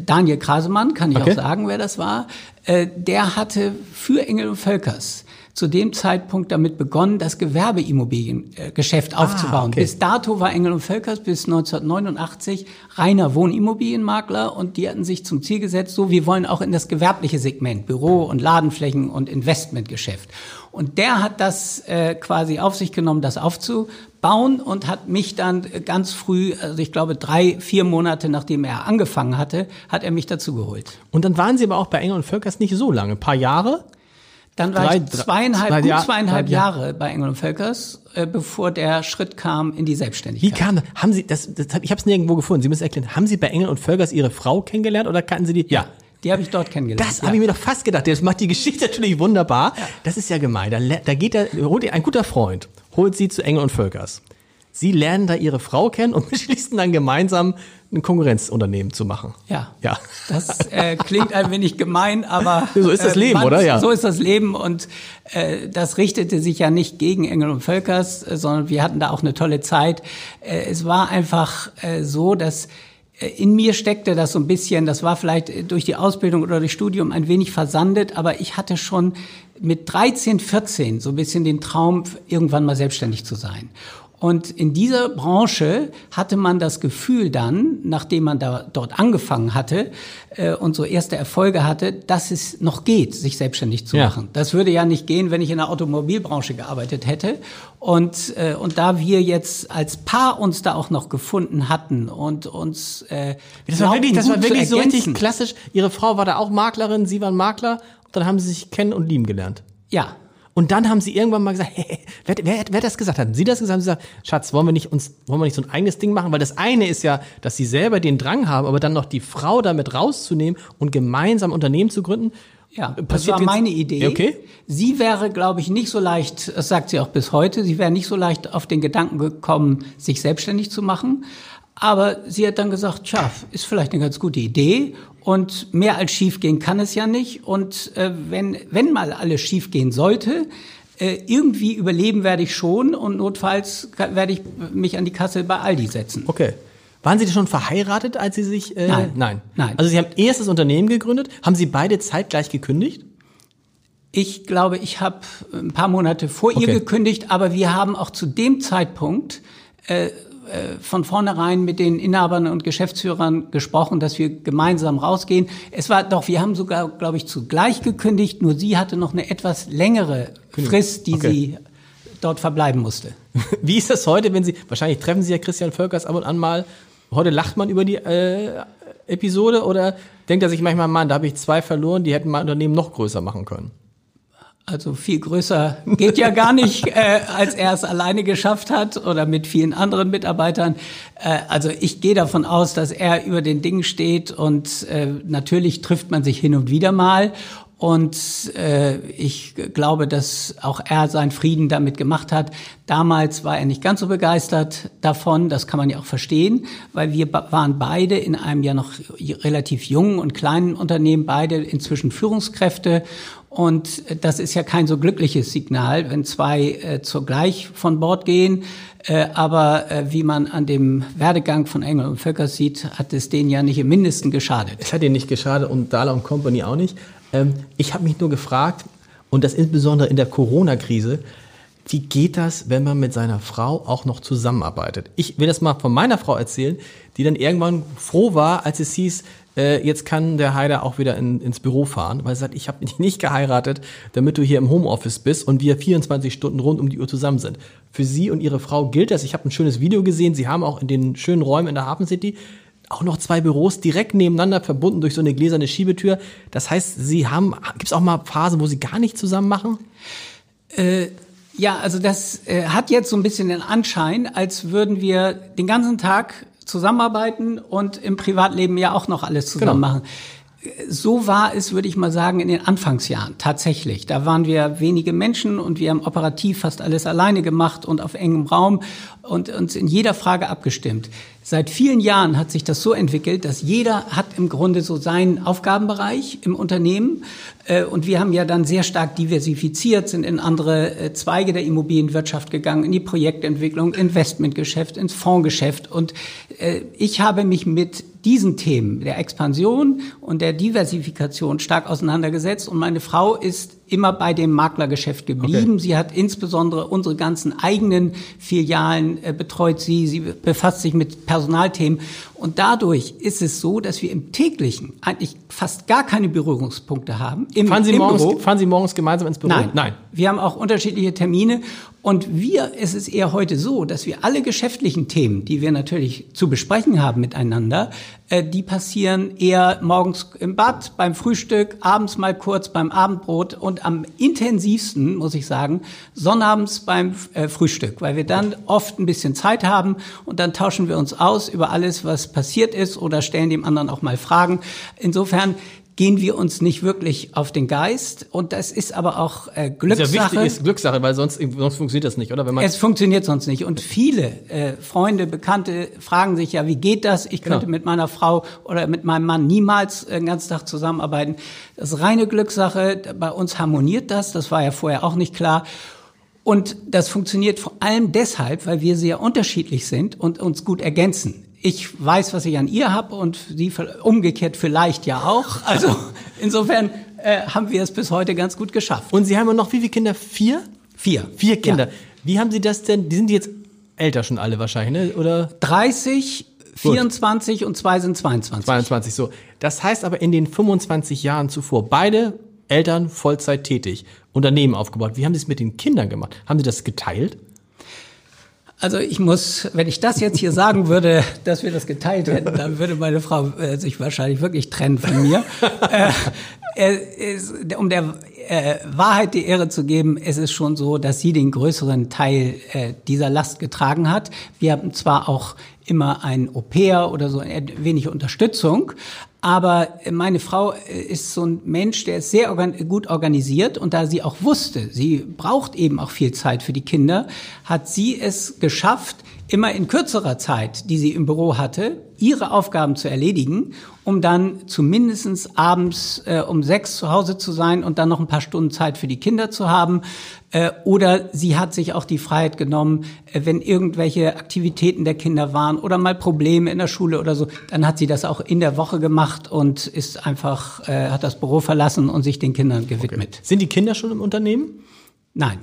Daniel Krasemann, kann ich okay. auch sagen, wer das war, äh, der hatte für Engel und Völkers zu dem Zeitpunkt damit begonnen, das Gewerbeimmobiliengeschäft ah, aufzubauen. Okay. Bis dato war Engel und Völkers bis 1989 reiner Wohnimmobilienmakler und die hatten sich zum Ziel gesetzt, so wir wollen auch in das gewerbliche Segment, Büro und Ladenflächen und Investmentgeschäft. Und der hat das äh, quasi auf sich genommen, das aufzubauen und hat mich dann ganz früh, also ich glaube drei, vier Monate nachdem er angefangen hatte, hat er mich dazu geholt. Und dann waren Sie aber auch bei Engel und Völkers nicht so lange, ein paar Jahre? Dann war drei, ich zweieinhalb, drei, gut zweieinhalb drei, Jahre bei Engel und Völkers, äh, bevor der Schritt kam in die Selbstständigkeit. Wie kam das? Haben Sie, das, das ich habe es nirgendwo gefunden, Sie müssen erklären, haben Sie bei Engel und Völkers Ihre Frau kennengelernt oder kannten Sie die? Ja. Die habe ich dort kennengelernt. Das ja. habe ich mir doch fast gedacht. Das macht die Geschichte natürlich wunderbar. Ja. Das ist ja gemein. Da, da geht er, holt ein guter Freund, holt sie zu Engel und Völkers. Sie lernen da ihre Frau kennen und beschließen dann gemeinsam ein Konkurrenzunternehmen zu machen. Ja. Ja. Das äh, klingt ein wenig gemein, aber. So ist das äh, Leben, man, oder? Ja. So ist das Leben und äh, das richtete sich ja nicht gegen Engel und Völkers, äh, sondern wir hatten da auch eine tolle Zeit. Äh, es war einfach äh, so, dass äh, in mir steckte das so ein bisschen, das war vielleicht durch die Ausbildung oder durch Studium ein wenig versandet, aber ich hatte schon mit 13, 14 so ein bisschen den Traum, irgendwann mal selbstständig zu sein. Und in dieser Branche hatte man das Gefühl dann, nachdem man da dort angefangen hatte äh, und so erste Erfolge hatte, dass es noch geht, sich selbstständig zu ja. machen. Das würde ja nicht gehen, wenn ich in der Automobilbranche gearbeitet hätte. Und, äh, und da wir jetzt als Paar uns da auch noch gefunden hatten und uns äh, das war wirklich, das war wirklich so richtig klassisch. Ihre Frau war da auch Maklerin, Sie waren Makler. Und dann haben Sie sich kennen und lieben gelernt. Ja, und dann haben sie irgendwann mal gesagt, hey, wer, wer, wer hat das gesagt? Hatten Sie das gesagt? Haben sie gesagt, Schatz, wollen wir nicht uns, wollen wir nicht so ein eigenes Ding machen? Weil das eine ist ja, dass sie selber den Drang haben, aber dann noch die Frau damit rauszunehmen und gemeinsam Unternehmen zu gründen. Ja, das war meine Idee. Okay. Sie wäre, glaube ich, nicht so leicht, das sagt sie auch bis heute, sie wäre nicht so leicht auf den Gedanken gekommen, sich selbstständig zu machen. Aber sie hat dann gesagt, tja, ist vielleicht eine ganz gute Idee und mehr als schief gehen kann es ja nicht. Und äh, wenn, wenn mal alles schief gehen sollte, äh, irgendwie überleben werde ich schon und notfalls werde ich mich an die Kasse bei Aldi setzen. Okay. Waren Sie schon verheiratet, als Sie sich? Äh, nein. Nein. Nein. Also Sie haben erstes Unternehmen gegründet. Haben Sie beide zeitgleich gekündigt? Ich glaube, ich habe ein paar Monate vor okay. ihr gekündigt, aber wir haben auch zu dem Zeitpunkt äh, von vornherein mit den Inhabern und Geschäftsführern gesprochen, dass wir gemeinsam rausgehen. Es war doch, wir haben sogar, glaube ich, zugleich gekündigt, nur sie hatte noch eine etwas längere Frist, die okay. sie dort verbleiben musste. Wie ist das heute, wenn Sie, wahrscheinlich treffen Sie ja Christian Völkers ab und an mal, heute lacht man über die äh, Episode oder denkt er sich manchmal, Mann, da habe ich zwei verloren, die hätten mein Unternehmen noch größer machen können? Also viel größer geht ja gar nicht, äh, als er es alleine geschafft hat oder mit vielen anderen Mitarbeitern. Äh, also ich gehe davon aus, dass er über den Dingen steht und äh, natürlich trifft man sich hin und wieder mal. Und äh, ich glaube, dass auch er seinen Frieden damit gemacht hat. Damals war er nicht ganz so begeistert davon, das kann man ja auch verstehen, weil wir waren beide in einem ja noch relativ jungen und kleinen Unternehmen, beide inzwischen Führungskräfte. Und das ist ja kein so glückliches Signal, wenn zwei äh, zugleich von Bord gehen. Äh, aber äh, wie man an dem Werdegang von Engel und Völker sieht, hat es denen ja nicht im Mindesten geschadet. Es hat ihnen nicht geschadet und Dahler und Company auch nicht. Ähm, ich habe mich nur gefragt, und das insbesondere in der Corona-Krise, wie geht das, wenn man mit seiner Frau auch noch zusammenarbeitet? Ich will das mal von meiner Frau erzählen, die dann irgendwann froh war, als es hieß, äh, jetzt kann der Heider auch wieder in, ins Büro fahren, weil sie sagt, ich habe dich nicht geheiratet, damit du hier im Homeoffice bist und wir 24 Stunden rund um die Uhr zusammen sind. Für sie und ihre Frau gilt das. Ich habe ein schönes Video gesehen. Sie haben auch in den schönen Räumen in der Hafen City auch noch zwei Büros direkt nebeneinander verbunden durch so eine gläserne Schiebetür. Das heißt, Sie haben, gibt es auch mal Phasen, wo Sie gar nicht zusammen machen? Äh, ja, also das äh, hat jetzt so ein bisschen den Anschein, als würden wir den ganzen Tag zusammenarbeiten und im Privatleben ja auch noch alles zusammen genau. machen. So war es, würde ich mal sagen, in den Anfangsjahren tatsächlich. Da waren wir wenige Menschen und wir haben operativ fast alles alleine gemacht und auf engem Raum und uns in jeder Frage abgestimmt. Seit vielen Jahren hat sich das so entwickelt, dass jeder hat im Grunde so seinen Aufgabenbereich im Unternehmen. Äh, und wir haben ja dann sehr stark diversifiziert, sind in andere äh, Zweige der Immobilienwirtschaft gegangen, in die Projektentwicklung, Investmentgeschäft, ins Fondsgeschäft. Und äh, ich habe mich mit diesen Themen der Expansion und der Diversifikation stark auseinandergesetzt. Und meine Frau ist immer bei dem Maklergeschäft geblieben. Okay. Sie hat insbesondere unsere ganzen eigenen Filialen äh, betreut. Sie, sie befasst sich mit Personalthemen. Und dadurch ist es so, dass wir im täglichen eigentlich fast gar keine Berührungspunkte haben. Im, fahren, Sie morgens, Büro. fahren Sie morgens gemeinsam ins Büro? Nein. Nein. Wir haben auch unterschiedliche Termine. Und wir, es ist eher heute so, dass wir alle geschäftlichen Themen, die wir natürlich zu besprechen haben miteinander, die passieren eher morgens im Bad, beim Frühstück, abends mal kurz beim Abendbrot und am intensivsten, muss ich sagen, sonnabends beim äh, Frühstück, weil wir dann oft ein bisschen Zeit haben und dann tauschen wir uns aus über alles, was passiert ist oder stellen dem anderen auch mal Fragen. Insofern gehen wir uns nicht wirklich auf den Geist und das ist aber auch äh, Glückssache. Ist ja wichtig, ist Glückssache, weil sonst, sonst funktioniert das nicht, oder? Wenn man es funktioniert sonst nicht und viele äh, Freunde, Bekannte fragen sich ja, wie geht das? Ich könnte genau. mit meiner Frau oder mit meinem Mann niemals äh, den ganzen Tag zusammenarbeiten. Das ist reine Glückssache. Bei uns harmoniert das. Das war ja vorher auch nicht klar. Und das funktioniert vor allem deshalb, weil wir sehr unterschiedlich sind und uns gut ergänzen ich weiß, was ich an ihr habe und sie umgekehrt vielleicht ja auch. Also insofern äh, haben wir es bis heute ganz gut geschafft. Und Sie haben noch wie viele Kinder? Vier? Vier. Vier Kinder. Ja. Wie haben Sie das denn? Die sind jetzt älter schon alle wahrscheinlich, ne? Oder? 30, 24 Gut. und zwei sind 22. 22, so. Das heißt aber in den 25 Jahren zuvor, beide Eltern Vollzeit tätig, Unternehmen aufgebaut. Wie haben Sie es mit den Kindern gemacht? Haben Sie das geteilt? Also ich muss, wenn ich das jetzt hier sagen würde, dass wir das geteilt hätten, dann würde meine Frau äh, sich wahrscheinlich wirklich trennen von mir. äh, es, um der äh, Wahrheit die Ehre zu geben, es ist schon so, dass sie den größeren Teil äh, dieser Last getragen hat. Wir haben zwar auch immer ein Au-pair oder so wenig Unterstützung, aber meine Frau äh, ist so ein Mensch, der ist sehr organ gut organisiert. Und da sie auch wusste, sie braucht eben auch viel Zeit für die Kinder, hat sie es geschafft, immer in kürzerer Zeit, die sie im Büro hatte, ihre Aufgaben zu erledigen, um dann zumindestens abends äh, um sechs zu Hause zu sein und dann noch ein paar Stunden Zeit für die Kinder zu haben. Äh, oder sie hat sich auch die Freiheit genommen, äh, wenn irgendwelche Aktivitäten der Kinder waren oder mal Probleme in der Schule oder so, dann hat sie das auch in der Woche gemacht und ist einfach, äh, hat das Büro verlassen und sich den Kindern gewidmet. Okay. Sind die Kinder schon im Unternehmen? Nein.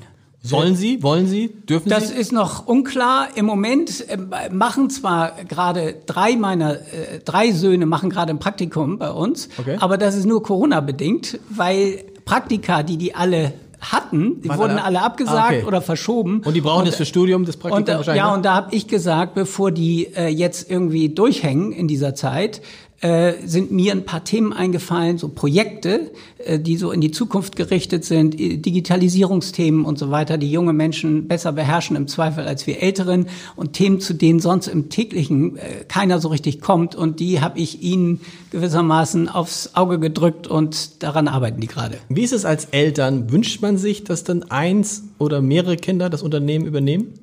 Sollen Sie? Wollen Sie? Dürfen das Sie? Das ist noch unklar. Im Moment äh, machen zwar gerade drei meiner äh, drei Söhne machen gerade ein Praktikum bei uns, okay. aber das ist nur Corona bedingt, weil Praktika, die die alle hatten, die wurden alle abgesagt ah, okay. oder verschoben. Und die brauchen und, das für Studium, das Praktikum und, wahrscheinlich? Ja, ne? und da habe ich gesagt, bevor die äh, jetzt irgendwie durchhängen in dieser Zeit, äh, sind mir ein paar Themen eingefallen, so Projekte, äh, die so in die Zukunft gerichtet sind, Digitalisierungsthemen und so weiter, die junge Menschen besser beherrschen im Zweifel als wir Älteren und Themen, zu denen sonst im täglichen äh, keiner so richtig kommt und die habe ich ihnen gewissermaßen aufs Auge gedrückt und daran arbeiten die gerade. Wie ist es als Eltern? Wünscht man sich, dass dann eins oder mehrere Kinder das Unternehmen übernehmen?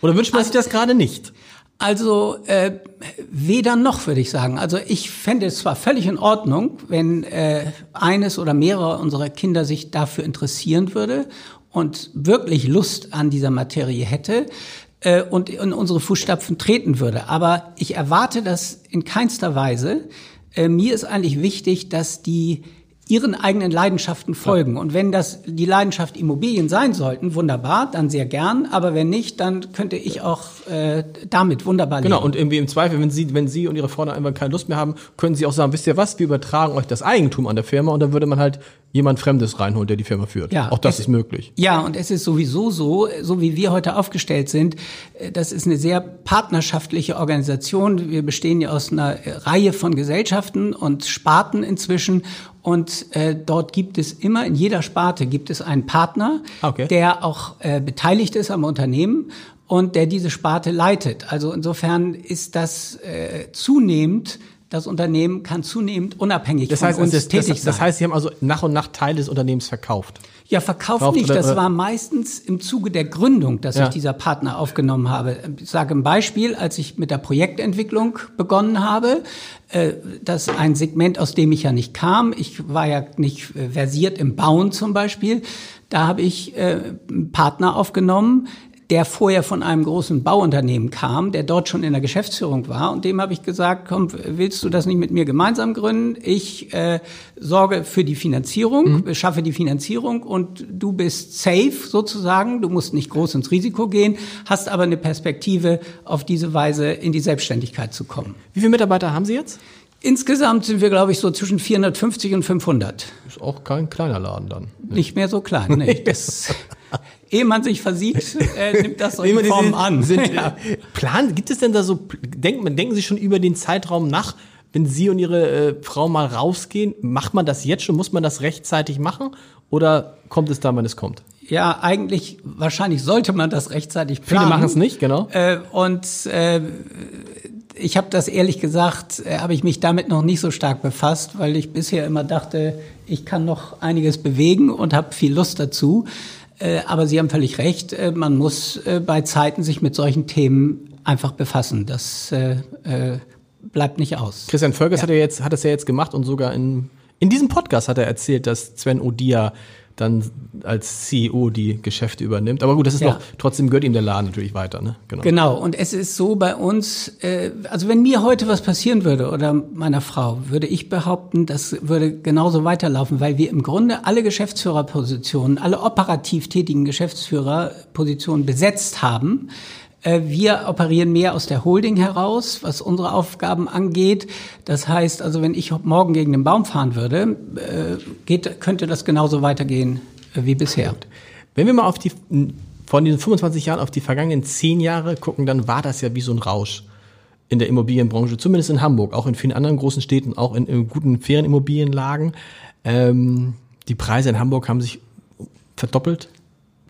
Oder wünscht man also, sich das gerade nicht? Also äh, weder noch, würde ich sagen. Also ich fände es zwar völlig in Ordnung, wenn äh, eines oder mehrere unserer Kinder sich dafür interessieren würde und wirklich Lust an dieser Materie hätte äh, und in unsere Fußstapfen treten würde. Aber ich erwarte das in keinster Weise. Äh, mir ist eigentlich wichtig, dass die ihren eigenen Leidenschaften folgen. Und wenn das die Leidenschaft Immobilien sein sollten, wunderbar, dann sehr gern. Aber wenn nicht, dann könnte ich auch äh, damit wunderbar genau, leben. Genau, und irgendwie im Zweifel, wenn Sie, wenn Sie und Ihre Freunde einfach keine Lust mehr haben, können Sie auch sagen, wisst ihr was, wir übertragen euch das Eigentum an der Firma und dann würde man halt jemand Fremdes reinholen, der die Firma führt. Ja, auch das ist möglich. Ja, und es ist sowieso so, so wie wir heute aufgestellt sind, äh, das ist eine sehr partnerschaftliche Organisation. Wir bestehen ja aus einer Reihe von Gesellschaften und Sparten inzwischen und äh, dort gibt es immer, in jeder Sparte gibt es einen Partner, okay. der auch äh, beteiligt ist am Unternehmen und der diese Sparte leitet. Also insofern ist das äh, zunehmend das Unternehmen kann zunehmend unabhängig das heißt, von uns das, tätig das, sein. Das heißt, Sie haben also nach und nach Teile des Unternehmens verkauft? Ja, verkauft Kauft nicht. Das war meistens im Zuge der Gründung, dass ja. ich dieser Partner aufgenommen habe. Ich sage ein Beispiel, als ich mit der Projektentwicklung begonnen habe, äh, das ein Segment, aus dem ich ja nicht kam. Ich war ja nicht äh, versiert im Bauen zum Beispiel. Da habe ich äh, einen Partner aufgenommen, der vorher von einem großen Bauunternehmen kam, der dort schon in der Geschäftsführung war. Und dem habe ich gesagt, komm, willst du das nicht mit mir gemeinsam gründen? Ich äh, sorge für die Finanzierung, mhm. schaffe die Finanzierung und du bist safe sozusagen. Du musst nicht groß ins Risiko gehen, hast aber eine Perspektive, auf diese Weise in die Selbstständigkeit zu kommen. Wie viele Mitarbeiter haben Sie jetzt? Insgesamt sind wir, glaube ich, so zwischen 450 und 500. Ist auch kein kleiner Laden dann. Nicht mehr so klein, nee. Ehe man sich versieht, äh, nimmt das so die Form an. Sind, ja. Plan, gibt es denn da so, denken, denken Sie schon über den Zeitraum nach, wenn Sie und Ihre äh, Frau mal rausgehen? Macht man das jetzt schon? Muss man das rechtzeitig machen? Oder kommt es dann, wenn es kommt? Ja, eigentlich, wahrscheinlich sollte man das rechtzeitig planen. Viele machen es nicht, genau. Äh, und äh, ich habe das ehrlich gesagt, äh, habe ich mich damit noch nicht so stark befasst, weil ich bisher immer dachte, ich kann noch einiges bewegen und habe viel Lust dazu. Äh, aber Sie haben völlig recht, äh, man muss äh, bei Zeiten sich mit solchen Themen einfach befassen. Das bleibt nicht aus. Christian Völkers ja. hat, ja jetzt, hat das ja jetzt gemacht und sogar in, in diesem Podcast hat er erzählt, dass Sven Odia dann als CEO die Geschäfte übernimmt. Aber gut, das ist ja. noch, trotzdem gehört ihm der Laden natürlich weiter. Ne? Genau. genau, und es ist so bei uns, äh, also wenn mir heute was passieren würde oder meiner Frau, würde ich behaupten, das würde genauso weiterlaufen, weil wir im Grunde alle Geschäftsführerpositionen, alle operativ tätigen Geschäftsführerpositionen besetzt haben. Äh, wir operieren mehr aus der Holding heraus, was unsere Aufgaben angeht. Das heißt also, wenn ich morgen gegen den Baum fahren würde, äh, geht, könnte das genauso weitergehen äh, wie bisher. Wenn wir mal auf die, von diesen 25 Jahren auf die vergangenen 10 Jahre gucken, dann war das ja wie so ein Rausch in der Immobilienbranche, zumindest in Hamburg, auch in vielen anderen großen Städten, auch in, in guten Ferienimmobilienlagen. Ähm, die Preise in Hamburg haben sich verdoppelt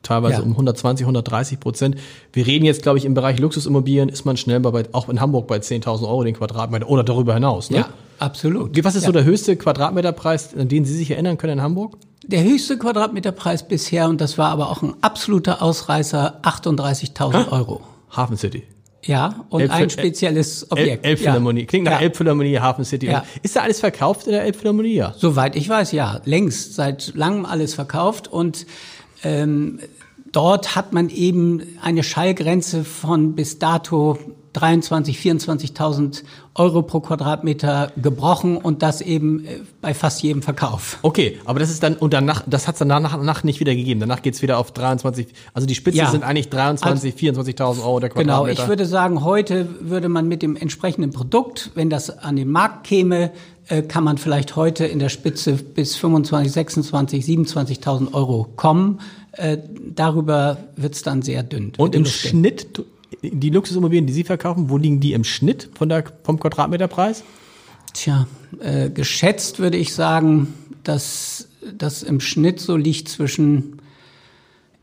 teilweise ja. um 120, 130 Prozent. Wir reden jetzt, glaube ich, im Bereich Luxusimmobilien ist man schnell bei, auch in Hamburg bei 10.000 Euro den Quadratmeter oder darüber hinaus. Ne? Ja, absolut. Was ist ja. so der höchste Quadratmeterpreis, an den Sie sich erinnern können in Hamburg? Der höchste Quadratmeterpreis bisher, und das war aber auch ein absoluter Ausreißer, 38.000 Euro. Hafen City. Ja, und Elb ein spezielles Objekt. Elbphilharmonie. Klingt nach ja. Elbphilharmonie, Hafen City. Ja. Ist da alles verkauft in der Elbphilharmonie? Ja. Soweit ich weiß, ja. Längst, seit langem alles verkauft. Und ähm, dort hat man eben eine Schallgrenze von bis dato 23, 24.000 Euro pro Quadratmeter gebrochen und das eben äh, bei fast jedem Verkauf. Okay, aber das ist dann, und danach, das hat es dann danach, danach nicht wieder gegeben. Danach geht's wieder auf 23, also die Spitze ja. sind eigentlich 23, also, 24.000 Euro der Quadratmeter. Genau, ich würde sagen, heute würde man mit dem entsprechenden Produkt, wenn das an den Markt käme, äh, kann man vielleicht heute in der Spitze bis 25, 26, 27.000 Euro kommen. Äh, darüber wird's dann sehr dünn. Und im Schnitt die Luxusimmobilien, die Sie verkaufen, wo liegen die im Schnitt von der, vom Quadratmeterpreis? Tja, äh, geschätzt würde ich sagen, dass das im Schnitt so liegt zwischen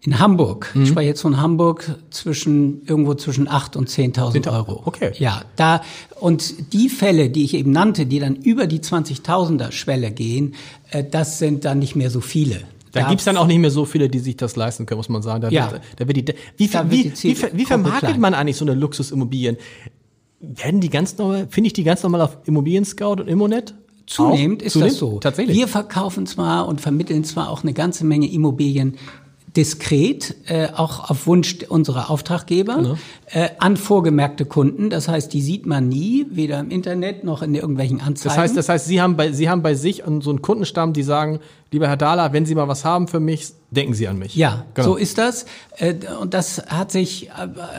in Hamburg, mhm. ich spreche jetzt von Hamburg, zwischen irgendwo zwischen 8 und 10.000 Euro. Okay. Ja, da und die Fälle, die ich eben nannte, die dann über die 20.000er Schwelle gehen, äh, das sind dann nicht mehr so viele. Da gibt's dann auch nicht mehr so viele, die sich das leisten können, muss man sagen. Da ja. Wird, da wird die, wie, wie, wie, wie, wie vermarktet man eigentlich so eine Luxusimmobilien? Werden die ganz normal, finde ich die ganz normal auf Immobilien Scout und Immonet? Zunehmend auch? ist Zunehmend? das so. Tatsächlich. Wir verkaufen zwar und vermitteln zwar auch eine ganze Menge Immobilien diskret, äh, auch auf Wunsch unserer Auftraggeber, genau. äh, an vorgemerkte Kunden. Das heißt, die sieht man nie, weder im Internet noch in irgendwelchen Anzeigen. Das heißt, das heißt, Sie haben bei, Sie haben bei sich so einen Kundenstamm, die sagen, lieber Herr Dahler, wenn Sie mal was haben für mich, denken Sie an mich. Ja, genau. so ist das. Äh, und das hat sich, äh,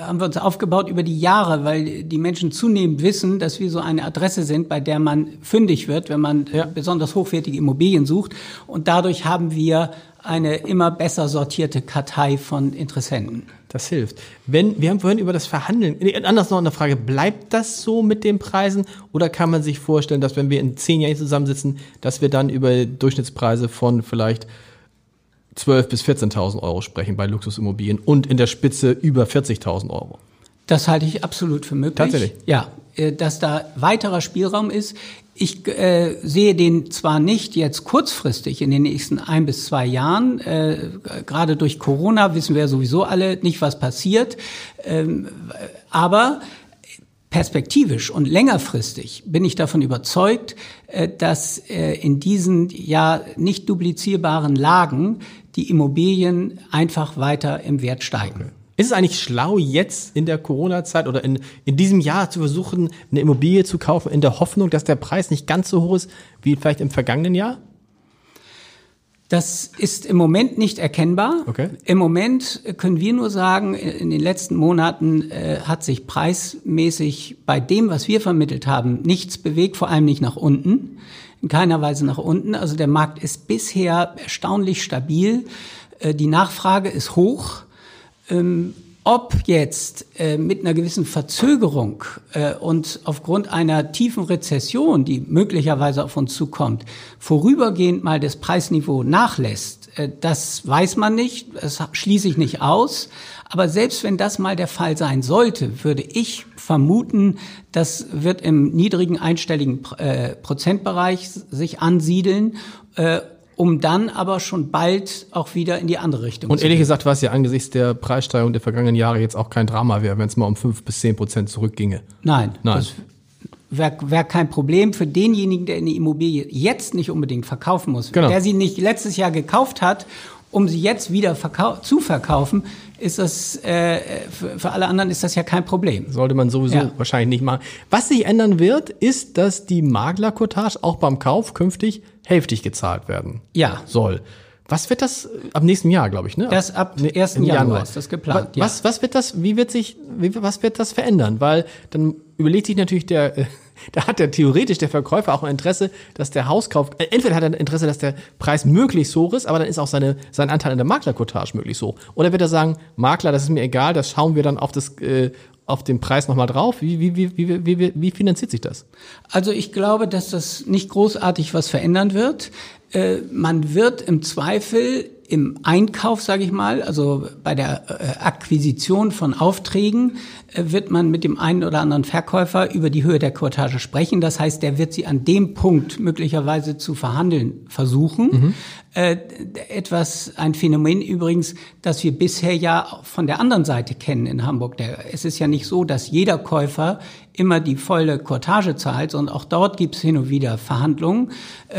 haben wir uns aufgebaut über die Jahre, weil die Menschen zunehmend wissen, dass wir so eine Adresse sind, bei der man fündig wird, wenn man ja. besonders hochwertige Immobilien sucht. Und dadurch haben wir eine immer besser sortierte Kartei von Interessenten. Das hilft. Wenn, wir haben vorhin über das Verhandeln, anders noch eine Frage, bleibt das so mit den Preisen oder kann man sich vorstellen, dass wenn wir in zehn Jahren zusammensitzen, dass wir dann über Durchschnittspreise von vielleicht 12.000 bis 14.000 Euro sprechen bei Luxusimmobilien und in der Spitze über 40.000 Euro? Das halte ich absolut für möglich. Tatsächlich? Ja, äh, dass da weiterer Spielraum ist. Ich äh, sehe den zwar nicht jetzt kurzfristig in den nächsten ein bis zwei Jahren, äh, gerade durch Corona wissen wir sowieso alle nicht, was passiert, ähm, aber perspektivisch und längerfristig bin ich davon überzeugt, äh, dass äh, in diesen ja nicht duplizierbaren Lagen die Immobilien einfach weiter im Wert steigen. Okay. Ist es eigentlich schlau, jetzt in der Corona-Zeit oder in, in diesem Jahr zu versuchen, eine Immobilie zu kaufen, in der Hoffnung, dass der Preis nicht ganz so hoch ist wie vielleicht im vergangenen Jahr? Das ist im Moment nicht erkennbar. Okay. Im Moment können wir nur sagen, in den letzten Monaten äh, hat sich preismäßig bei dem, was wir vermittelt haben, nichts bewegt, vor allem nicht nach unten, in keiner Weise nach unten. Also der Markt ist bisher erstaunlich stabil. Äh, die Nachfrage ist hoch. Ähm, ob jetzt äh, mit einer gewissen Verzögerung äh, und aufgrund einer tiefen Rezession, die möglicherweise auf uns zukommt, vorübergehend mal das Preisniveau nachlässt, äh, das weiß man nicht, das schließe ich nicht aus. Aber selbst wenn das mal der Fall sein sollte, würde ich vermuten, das wird im niedrigen einstelligen äh, Prozentbereich sich ansiedeln. Um dann aber schon bald auch wieder in die andere Richtung Und zu ehrlich gehen. gesagt war es ja angesichts der Preissteigerung der vergangenen Jahre jetzt auch kein Drama wäre, wenn es mal um fünf bis zehn Prozent zurückginge. Nein, Nein. das wäre wär kein Problem für denjenigen, der eine Immobilie jetzt nicht unbedingt verkaufen muss. Genau. Der sie nicht letztes Jahr gekauft hat, um sie jetzt wieder zu verkaufen, ist das äh, für, für alle anderen ist das ja kein Problem. Sollte man sowieso ja. wahrscheinlich nicht machen. Was sich ändern wird, ist, dass die Maklerkotage auch beim Kauf künftig hälftig gezahlt werden ja. soll. Was wird das ab nächsten Jahr, glaube ich, ne? Das ab 1. Januar, Januar ist das geplant. Was, ja. was wird das, wie wird sich, wie, was wird das verändern? Weil dann überlegt sich natürlich der, äh, da hat der theoretisch der Verkäufer auch ein Interesse, dass der Hauskauf, äh, entweder hat er ein Interesse, dass der Preis möglichst hoch ist, aber dann ist auch seine, sein Anteil an der Maklerkotage möglichst hoch. Oder wird er sagen, Makler, das ist mir egal, das schauen wir dann auf das, äh, auf den Preis nochmal drauf? Wie, wie, wie, wie, wie, wie finanziert sich das? Also ich glaube, dass das nicht großartig was verändern wird. Äh, man wird im Zweifel im Einkauf, sage ich mal, also bei der äh, Akquisition von Aufträgen, äh, wird man mit dem einen oder anderen Verkäufer über die Höhe der Quotage sprechen. Das heißt, der wird sie an dem Punkt möglicherweise zu verhandeln versuchen. Mhm. Äh, etwas, ein Phänomen übrigens, das wir bisher ja von der anderen Seite kennen in Hamburg. Es ist ja nicht so, dass jeder Käufer immer die volle Cortage zahlt, sondern auch dort gibt es hin und wieder Verhandlungen.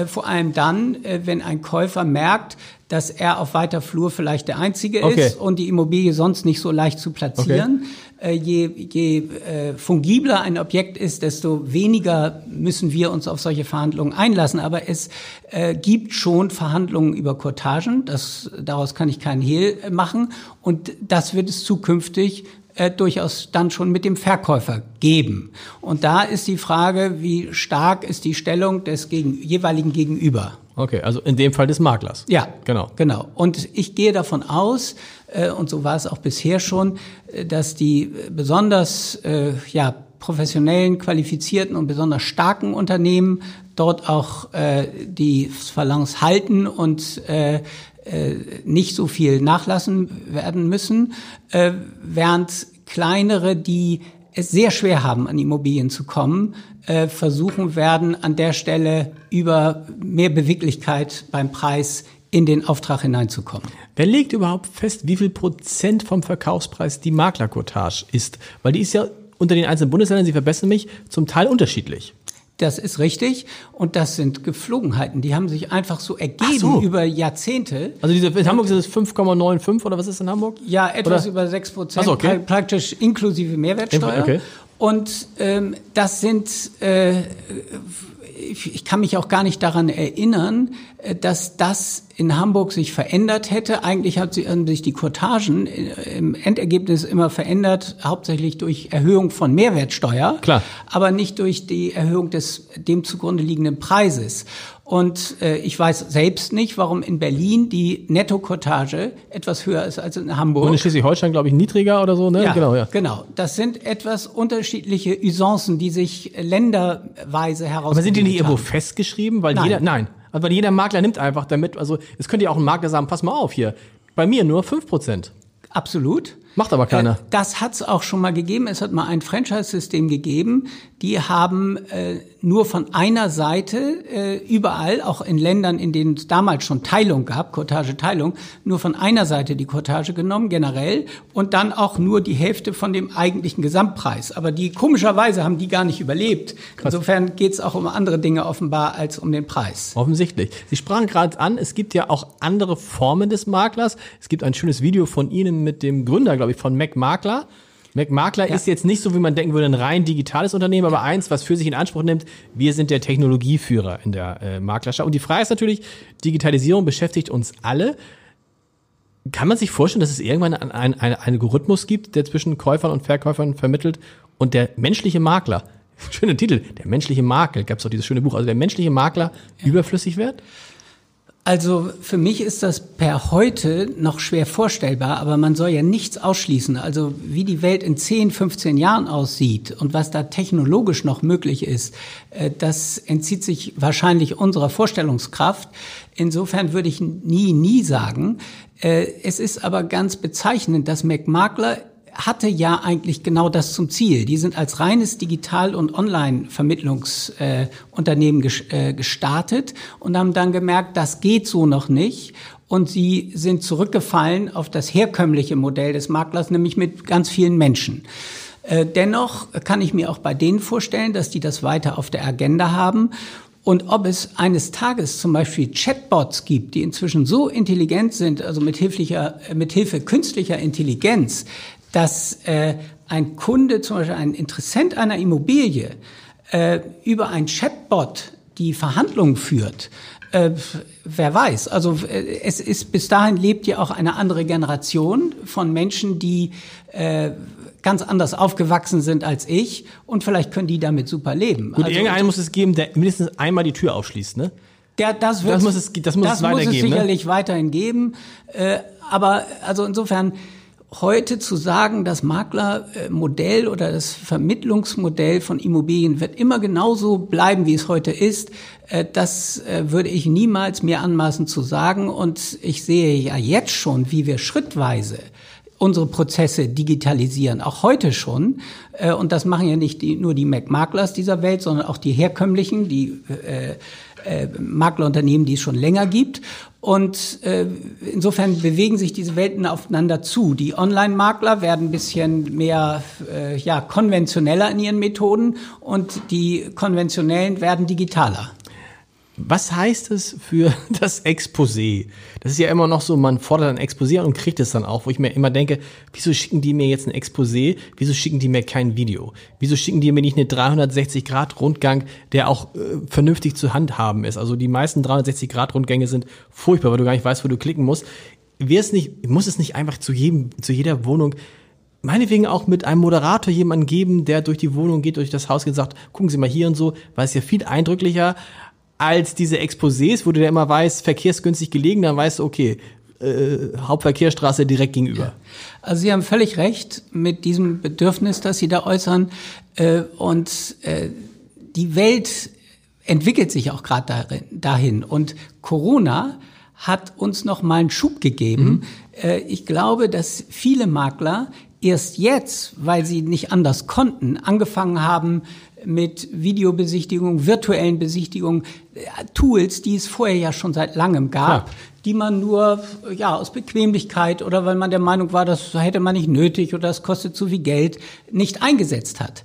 Vor allem dann, wenn ein Käufer merkt, dass er auf weiter Flur vielleicht der Einzige okay. ist und die Immobilie sonst nicht so leicht zu platzieren. Okay. Äh, je je äh, fungibler ein Objekt ist, desto weniger müssen wir uns auf solche Verhandlungen einlassen. Aber es äh, gibt schon Verhandlungen über Cortagen. Das, daraus kann ich keinen Hehl machen. Und das wird es zukünftig äh, durchaus dann schon mit dem Verkäufer geben. Und da ist die Frage, wie stark ist die Stellung des gegen, jeweiligen Gegenüber. Okay, also in dem Fall des Maklers. Ja, genau. Genau. Und ich gehe davon aus, äh, und so war es auch bisher schon, äh, dass die besonders äh, ja, professionellen, qualifizierten und besonders starken Unternehmen dort auch äh, die Phalanx halten und äh, äh, nicht so viel nachlassen werden müssen, äh, während kleinere, die es sehr schwer haben, an Immobilien zu kommen, äh, versuchen werden, an der Stelle über mehr Beweglichkeit beim Preis in den Auftrag hineinzukommen. Wer legt überhaupt fest, wie viel Prozent vom Verkaufspreis die Maklerkotage ist? Weil die ist ja unter den einzelnen Bundesländern, Sie verbessern mich, zum Teil unterschiedlich. Das ist richtig. Und das sind Geflogenheiten. Die haben sich einfach so ergeben so. über Jahrzehnte. Also diese, in Hamburg sind es 5,95 oder was ist in Hamburg? Ja, etwas oder? über 6 Prozent, so, okay. praktisch inklusive Mehrwertsteuer. Okay. Und ähm, das sind äh, ich kann mich auch gar nicht daran erinnern, äh, dass das in Hamburg sich verändert hätte. Eigentlich hat sich die Courtagen äh, im Endergebnis immer verändert, hauptsächlich durch Erhöhung von Mehrwertsteuer, Klar. aber nicht durch die Erhöhung des dem zugrunde liegenden Preises. Und äh, ich weiß selbst nicht, warum in Berlin die Netto-Cottage etwas höher ist als in Hamburg. Und in Schleswig-Holstein, glaube ich, niedriger oder so, ne? Ja, genau, ja. Genau. Das sind etwas unterschiedliche Usancen, die sich länderweise herausfinden. Aber sind die nicht irgendwo festgeschrieben? Weil nein. jeder, nein. Also weil jeder Makler nimmt einfach damit, also es könnte ja auch ein Makler sagen, pass mal auf hier, bei mir nur fünf Prozent. Absolut. Macht aber keiner. Äh, das hat es auch schon mal gegeben. Es hat mal ein Franchise-System gegeben. Die haben äh, nur von einer Seite äh, überall, auch in Ländern, in denen es damals schon Teilung gab, Cottage-Teilung, nur von einer Seite die Cottage genommen, generell, und dann auch nur die Hälfte von dem eigentlichen Gesamtpreis. Aber die komischerweise haben die gar nicht überlebt. Insofern geht es auch um andere Dinge offenbar als um den Preis. Offensichtlich. Sie sprachen gerade an, es gibt ja auch andere Formen des Maklers. Es gibt ein schönes Video von Ihnen mit dem Gründer glaube ich, von Mac Makler. Mac Makler ja. ist jetzt nicht so, wie man denken würde, ein rein digitales Unternehmen, aber eins, was für sich in Anspruch nimmt, wir sind der Technologieführer in der äh, Maklerschaft. Und die Frage ist natürlich, Digitalisierung beschäftigt uns alle. Kann man sich vorstellen, dass es irgendwann einen, einen, einen Algorithmus gibt, der zwischen Käufern und Verkäufern vermittelt und der menschliche Makler, schöner Titel, der menschliche Makler, gab es doch dieses schöne Buch, also der menschliche Makler ja. überflüssig wird? Also für mich ist das per heute noch schwer vorstellbar, aber man soll ja nichts ausschließen. Also wie die Welt in 10, 15 Jahren aussieht und was da technologisch noch möglich ist, äh, das entzieht sich wahrscheinlich unserer Vorstellungskraft. Insofern würde ich nie, nie sagen. Äh, es ist aber ganz bezeichnend, dass McMakler hatte ja eigentlich genau das zum Ziel. Die sind als reines Digital- und Online-Vermittlungsunternehmen äh, gestartet und haben dann gemerkt, das geht so noch nicht. Und sie sind zurückgefallen auf das herkömmliche Modell des Maklers, nämlich mit ganz vielen Menschen. Äh, dennoch kann ich mir auch bei denen vorstellen, dass die das weiter auf der Agenda haben. Und ob es eines Tages zum Beispiel Chatbots gibt, die inzwischen so intelligent sind, also mit, hilflicher, mit Hilfe künstlicher Intelligenz, dass äh, ein Kunde, zum Beispiel ein Interessent einer Immobilie, äh, über ein Chatbot die Verhandlungen führt, äh, wer weiß. Also äh, es ist bis dahin lebt ja auch eine andere Generation von Menschen, die äh, ganz anders aufgewachsen sind als ich und vielleicht können die damit super leben. Gut, also, irgendeinen muss es geben, der mindestens einmal die Tür aufschließt, ne? Der, das, wird, das muss es, das muss das es weitergeben. Muss es ne? sicherlich ne? weiterhin geben. Äh, aber also insofern heute zu sagen, das Maklermodell oder das Vermittlungsmodell von Immobilien wird immer genauso bleiben, wie es heute ist, äh, das äh, würde ich niemals mir anmaßen zu sagen. Und ich sehe ja jetzt schon, wie wir schrittweise unsere Prozesse digitalisieren, auch heute schon. Äh, und das machen ja nicht nur die Mac-Maklers dieser Welt, sondern auch die herkömmlichen, die äh, äh, Maklerunternehmen, die es schon länger gibt. Und äh, insofern bewegen sich diese Welten aufeinander zu. Die Online-Makler werden ein bisschen mehr äh, ja, konventioneller in ihren Methoden und die konventionellen werden digitaler. Was heißt es für das Exposé? Das ist ja immer noch so, man fordert ein Exposé und kriegt es dann auch, wo ich mir immer denke, wieso schicken die mir jetzt ein Exposé? Wieso schicken die mir kein Video? Wieso schicken die mir nicht eine 360-Grad-Rundgang, der auch äh, vernünftig zu handhaben ist? Also die meisten 360-Grad-Rundgänge sind furchtbar, weil du gar nicht weißt, wo du klicken musst. Wäre es nicht, muss es nicht einfach zu jedem, zu jeder Wohnung meinetwegen auch mit einem Moderator jemanden geben, der durch die Wohnung geht, durch das Haus geht und sagt, gucken Sie mal hier und so, weil es ja viel eindrücklicher, als diese Exposés, wo du ja immer weißt, verkehrsgünstig gelegen, dann weißt du, okay, äh, Hauptverkehrsstraße direkt gegenüber. Also Sie haben völlig recht mit diesem Bedürfnis, das Sie da äußern. Äh, und äh, die Welt entwickelt sich auch gerade dahin. Und Corona hat uns noch mal einen Schub gegeben. Mhm. Äh, ich glaube, dass viele Makler erst jetzt, weil sie nicht anders konnten, angefangen haben, mit Videobesichtigung, virtuellen Besichtigungen, äh, Tools, die es vorher ja schon seit langem gab, Klar. die man nur ja aus Bequemlichkeit oder weil man der Meinung war, das hätte man nicht nötig oder das kostet zu viel Geld, nicht eingesetzt hat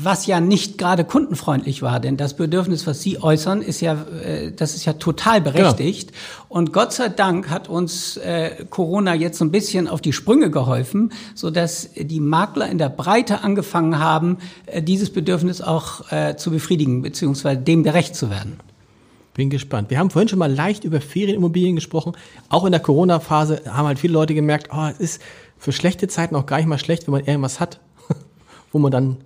was ja nicht gerade kundenfreundlich war, denn das Bedürfnis, was Sie äußern, ist ja, äh, das ist ja total berechtigt. Genau. Und Gott sei Dank hat uns äh, Corona jetzt so ein bisschen auf die Sprünge geholfen, so dass die Makler in der Breite angefangen haben, äh, dieses Bedürfnis auch äh, zu befriedigen beziehungsweise dem gerecht zu werden. Bin gespannt. Wir haben vorhin schon mal leicht über Ferienimmobilien gesprochen. Auch in der Corona-Phase haben halt viele Leute gemerkt, oh, es ist für schlechte Zeiten auch gar nicht mal schlecht, wenn man irgendwas hat, wo man dann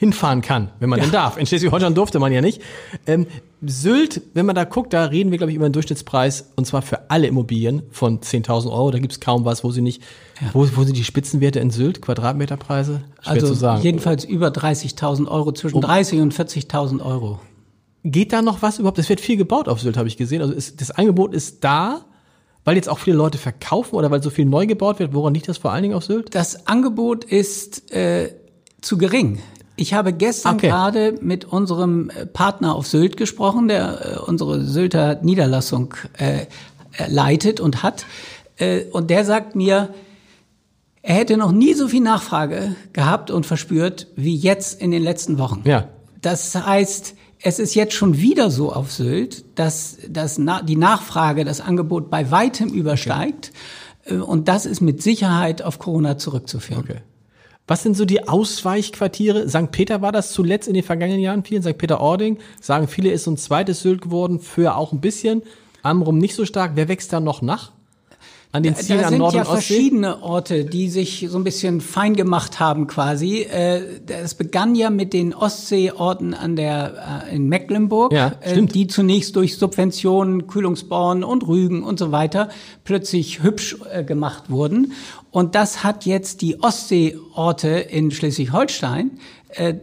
hinfahren kann, wenn man ja. denn darf. In Schleswig-Holstein durfte man ja nicht. Ähm, Sylt, wenn man da guckt, da reden wir, glaube ich, über einen Durchschnittspreis, und zwar für alle Immobilien von 10.000 Euro. Da gibt es kaum was, wo sie nicht, ja. wo, wo sind die Spitzenwerte in Sylt, Quadratmeterpreise? Schwer also zu sagen. jedenfalls über 30.000 Euro, zwischen oh. 30 und 40.000 Euro. Geht da noch was überhaupt? Es wird viel gebaut auf Sylt, habe ich gesehen. Also ist, das Angebot ist da, weil jetzt auch viele Leute verkaufen oder weil so viel neu gebaut wird. Woran liegt das vor allen Dingen auf Sylt? Das Angebot ist äh, zu gering. Ich habe gestern okay. gerade mit unserem äh, Partner auf Sylt gesprochen, der äh, unsere Sylter Niederlassung äh, leitet und hat. Äh, und der sagt mir, er hätte noch nie so viel Nachfrage gehabt und verspürt wie jetzt in den letzten Wochen. Ja. Das heißt, es ist jetzt schon wieder so auf Sylt, dass, dass na, die Nachfrage das Angebot bei weitem übersteigt. Okay. Äh, und das ist mit Sicherheit auf Corona zurückzuführen. Okay. Was sind so die Ausweichquartiere? St. Peter war das zuletzt in den vergangenen Jahren viel. St. Peter-Ording, sagen viele, ist so ein zweites Sylt geworden, für auch ein bisschen. Amrum nicht so stark. Wer wächst da noch nach? An den Zielen am Nord- und Ostsee? Da sind ja verschiedene Orte, die sich so ein bisschen fein gemacht haben quasi. Äh, es begann ja mit den Ostseeorten an der äh, in Mecklenburg, ja, äh, die zunächst durch Subventionen, Kühlungsborn und Rügen und so weiter plötzlich hübsch gemacht wurden. Und das hat jetzt die Ostseeorte in Schleswig-Holstein äh,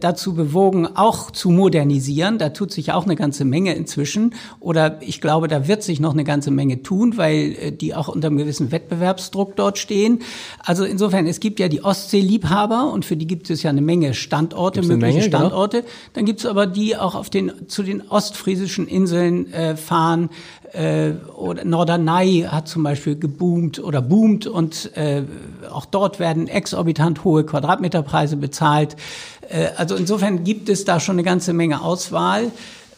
dazu bewogen, auch zu modernisieren. Da tut sich auch eine ganze Menge inzwischen. Oder ich glaube, da wird sich noch eine ganze Menge tun, weil äh, die auch unter einem gewissen Wettbewerbsdruck dort stehen. Also insofern, es gibt ja die Ostseeliebhaber und für die gibt es ja eine Menge Standorte, Gibt's mögliche Menge, genau. Standorte. Genau. Dann gibt es aber die auch auf den zu den ostfriesischen Inseln äh, fahren. Äh, oder Norderney hat zum Beispiel geboomt oder boomt und äh, auch dort werden exorbitant hohe Quadratmeterpreise bezahlt. Äh, also insofern gibt es da schon eine ganze Menge Auswahl.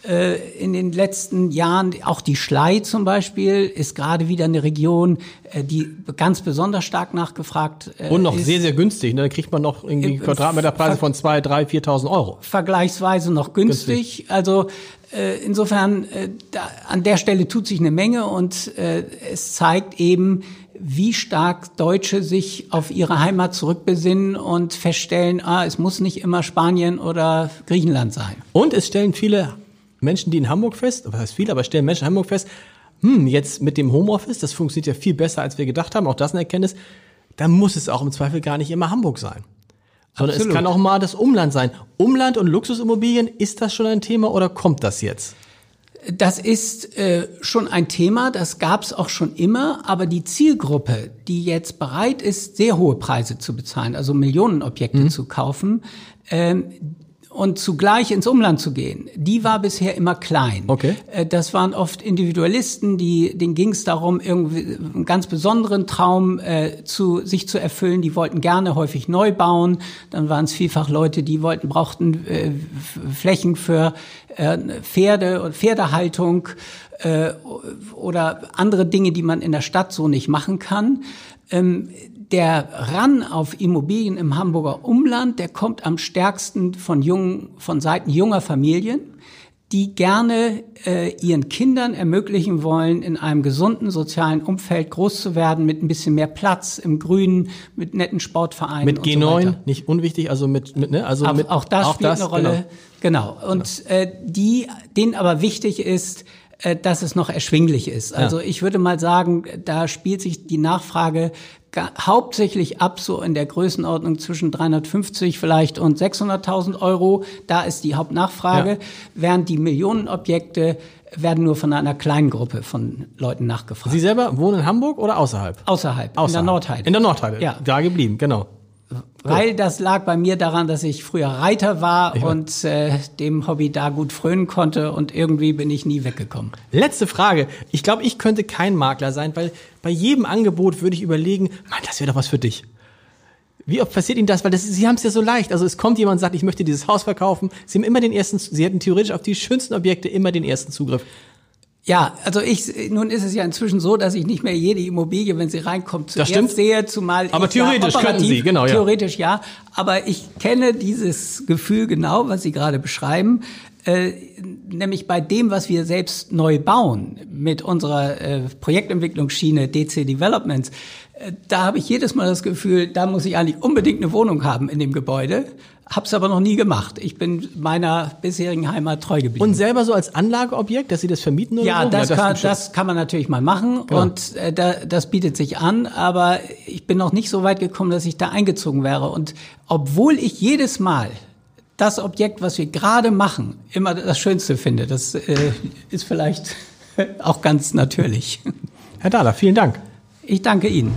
Äh, in den letzten Jahren, auch die Schlei zum Beispiel, ist gerade wieder eine Region, äh, die ganz besonders stark nachgefragt ist. Und noch ist. sehr, sehr günstig. Ne? Da kriegt man noch irgendwie Quadratmeterpreise von zwei, drei, 4.000 Euro. Vergleichsweise noch günstig. günstig. Also insofern, da, an der Stelle tut sich eine Menge und es zeigt eben, wie stark Deutsche sich auf ihre Heimat zurückbesinnen und feststellen, ah, es muss nicht immer Spanien oder Griechenland sein. Und es stellen viele Menschen, die in Hamburg fest, was heißt viele, aber stellen Menschen in Hamburg fest, hm, jetzt mit dem Homeoffice, das funktioniert ja viel besser, als wir gedacht haben, auch das eine Erkenntnis, dann muss es auch im Zweifel gar nicht immer Hamburg sein. Sondern Absolut. es kann auch mal das Umland sein. Umland und Luxusimmobilien, ist das schon ein Thema oder kommt das jetzt? Das ist äh, schon ein Thema, das gab es auch schon immer, aber die Zielgruppe, die jetzt bereit ist, sehr hohe Preise zu bezahlen, also Millionenobjekte mhm. zu kaufen, ähm, und zugleich ins Umland zu gehen, die war bisher immer klein. Okay. Äh, das waren oft Individualisten, die, denen ging es darum, irgendwie einen ganz besonderen Traum äh, zu, sich zu erfüllen. Die wollten gerne häufig neu bauen. Dann waren es vielfach Leute, die wollten, brauchten äh, Flächen für äh, Pferde und Pferdehaltung äh, oder andere Dinge, die man in der Stadt so nicht machen kann. Ähm, der Ran auf Immobilien im Hamburger Umland, der kommt am stärksten von jungen, von Seiten junger Familien, die gerne äh, ihren Kindern ermöglichen wollen, in einem gesunden sozialen Umfeld groß zu werden, mit ein bisschen mehr Platz im Grünen, mit netten Sportvereinen. Mit G9, so nicht unwichtig, also mit, mit ne, also auch, mit, auch das auch spielt das, eine Rolle. Genau. genau. Und genau. Äh, die, denen aber wichtig ist, äh, dass es noch erschwinglich ist. Also ja. ich würde mal sagen, da spielt sich die Nachfrage hauptsächlich ab so in der Größenordnung zwischen 350 vielleicht und 600.000 Euro. Da ist die Hauptnachfrage, ja. während die Millionenobjekte werden nur von einer kleinen Gruppe von Leuten nachgefragt. Sie selber wohnen in Hamburg oder außerhalb? Außerhalb, außerhalb. in der Nordheide. In der Nordheide, ja. da geblieben, genau. Weil das lag bei mir daran, dass ich früher Reiter war ich und äh, dem Hobby da gut frönen konnte und irgendwie bin ich nie weggekommen. Letzte Frage. Ich glaube, ich könnte kein Makler sein, weil bei jedem Angebot würde ich überlegen, Mann, das wäre doch was für dich. Wie oft passiert Ihnen das? Weil das, Sie haben es ja so leicht. Also es kommt jemand und sagt, ich möchte dieses Haus verkaufen. Sie haben immer den ersten, Sie hätten theoretisch auf die schönsten Objekte immer den ersten Zugriff. Ja, also ich, nun ist es ja inzwischen so, dass ich nicht mehr jede Immobilie, wenn sie reinkommt, zuerst das sehe, zumal Aber theoretisch könnten Sie, genau, ja. Theoretisch ja, aber ich kenne dieses Gefühl genau, was Sie gerade beschreiben, äh, nämlich bei dem, was wir selbst neu bauen, mit unserer äh, Projektentwicklungsschiene DC Developments, äh, da habe ich jedes Mal das Gefühl, da muss ich eigentlich unbedingt eine Wohnung haben in dem Gebäude, Hab's aber noch nie gemacht. Ich bin meiner bisherigen Heimat treu geblieben. Und selber so als Anlageobjekt, dass Sie das vermieten oder ja, so? Das ja, das kann, das kann man natürlich mal machen genau. und äh, da, das bietet sich an, aber ich bin noch nicht so weit gekommen, dass ich da eingezogen wäre. Und obwohl ich jedes Mal das Objekt, was wir gerade machen, immer das Schönste finde, das äh, ist vielleicht auch ganz natürlich. Herr Dahler, vielen Dank. Ich danke Ihnen.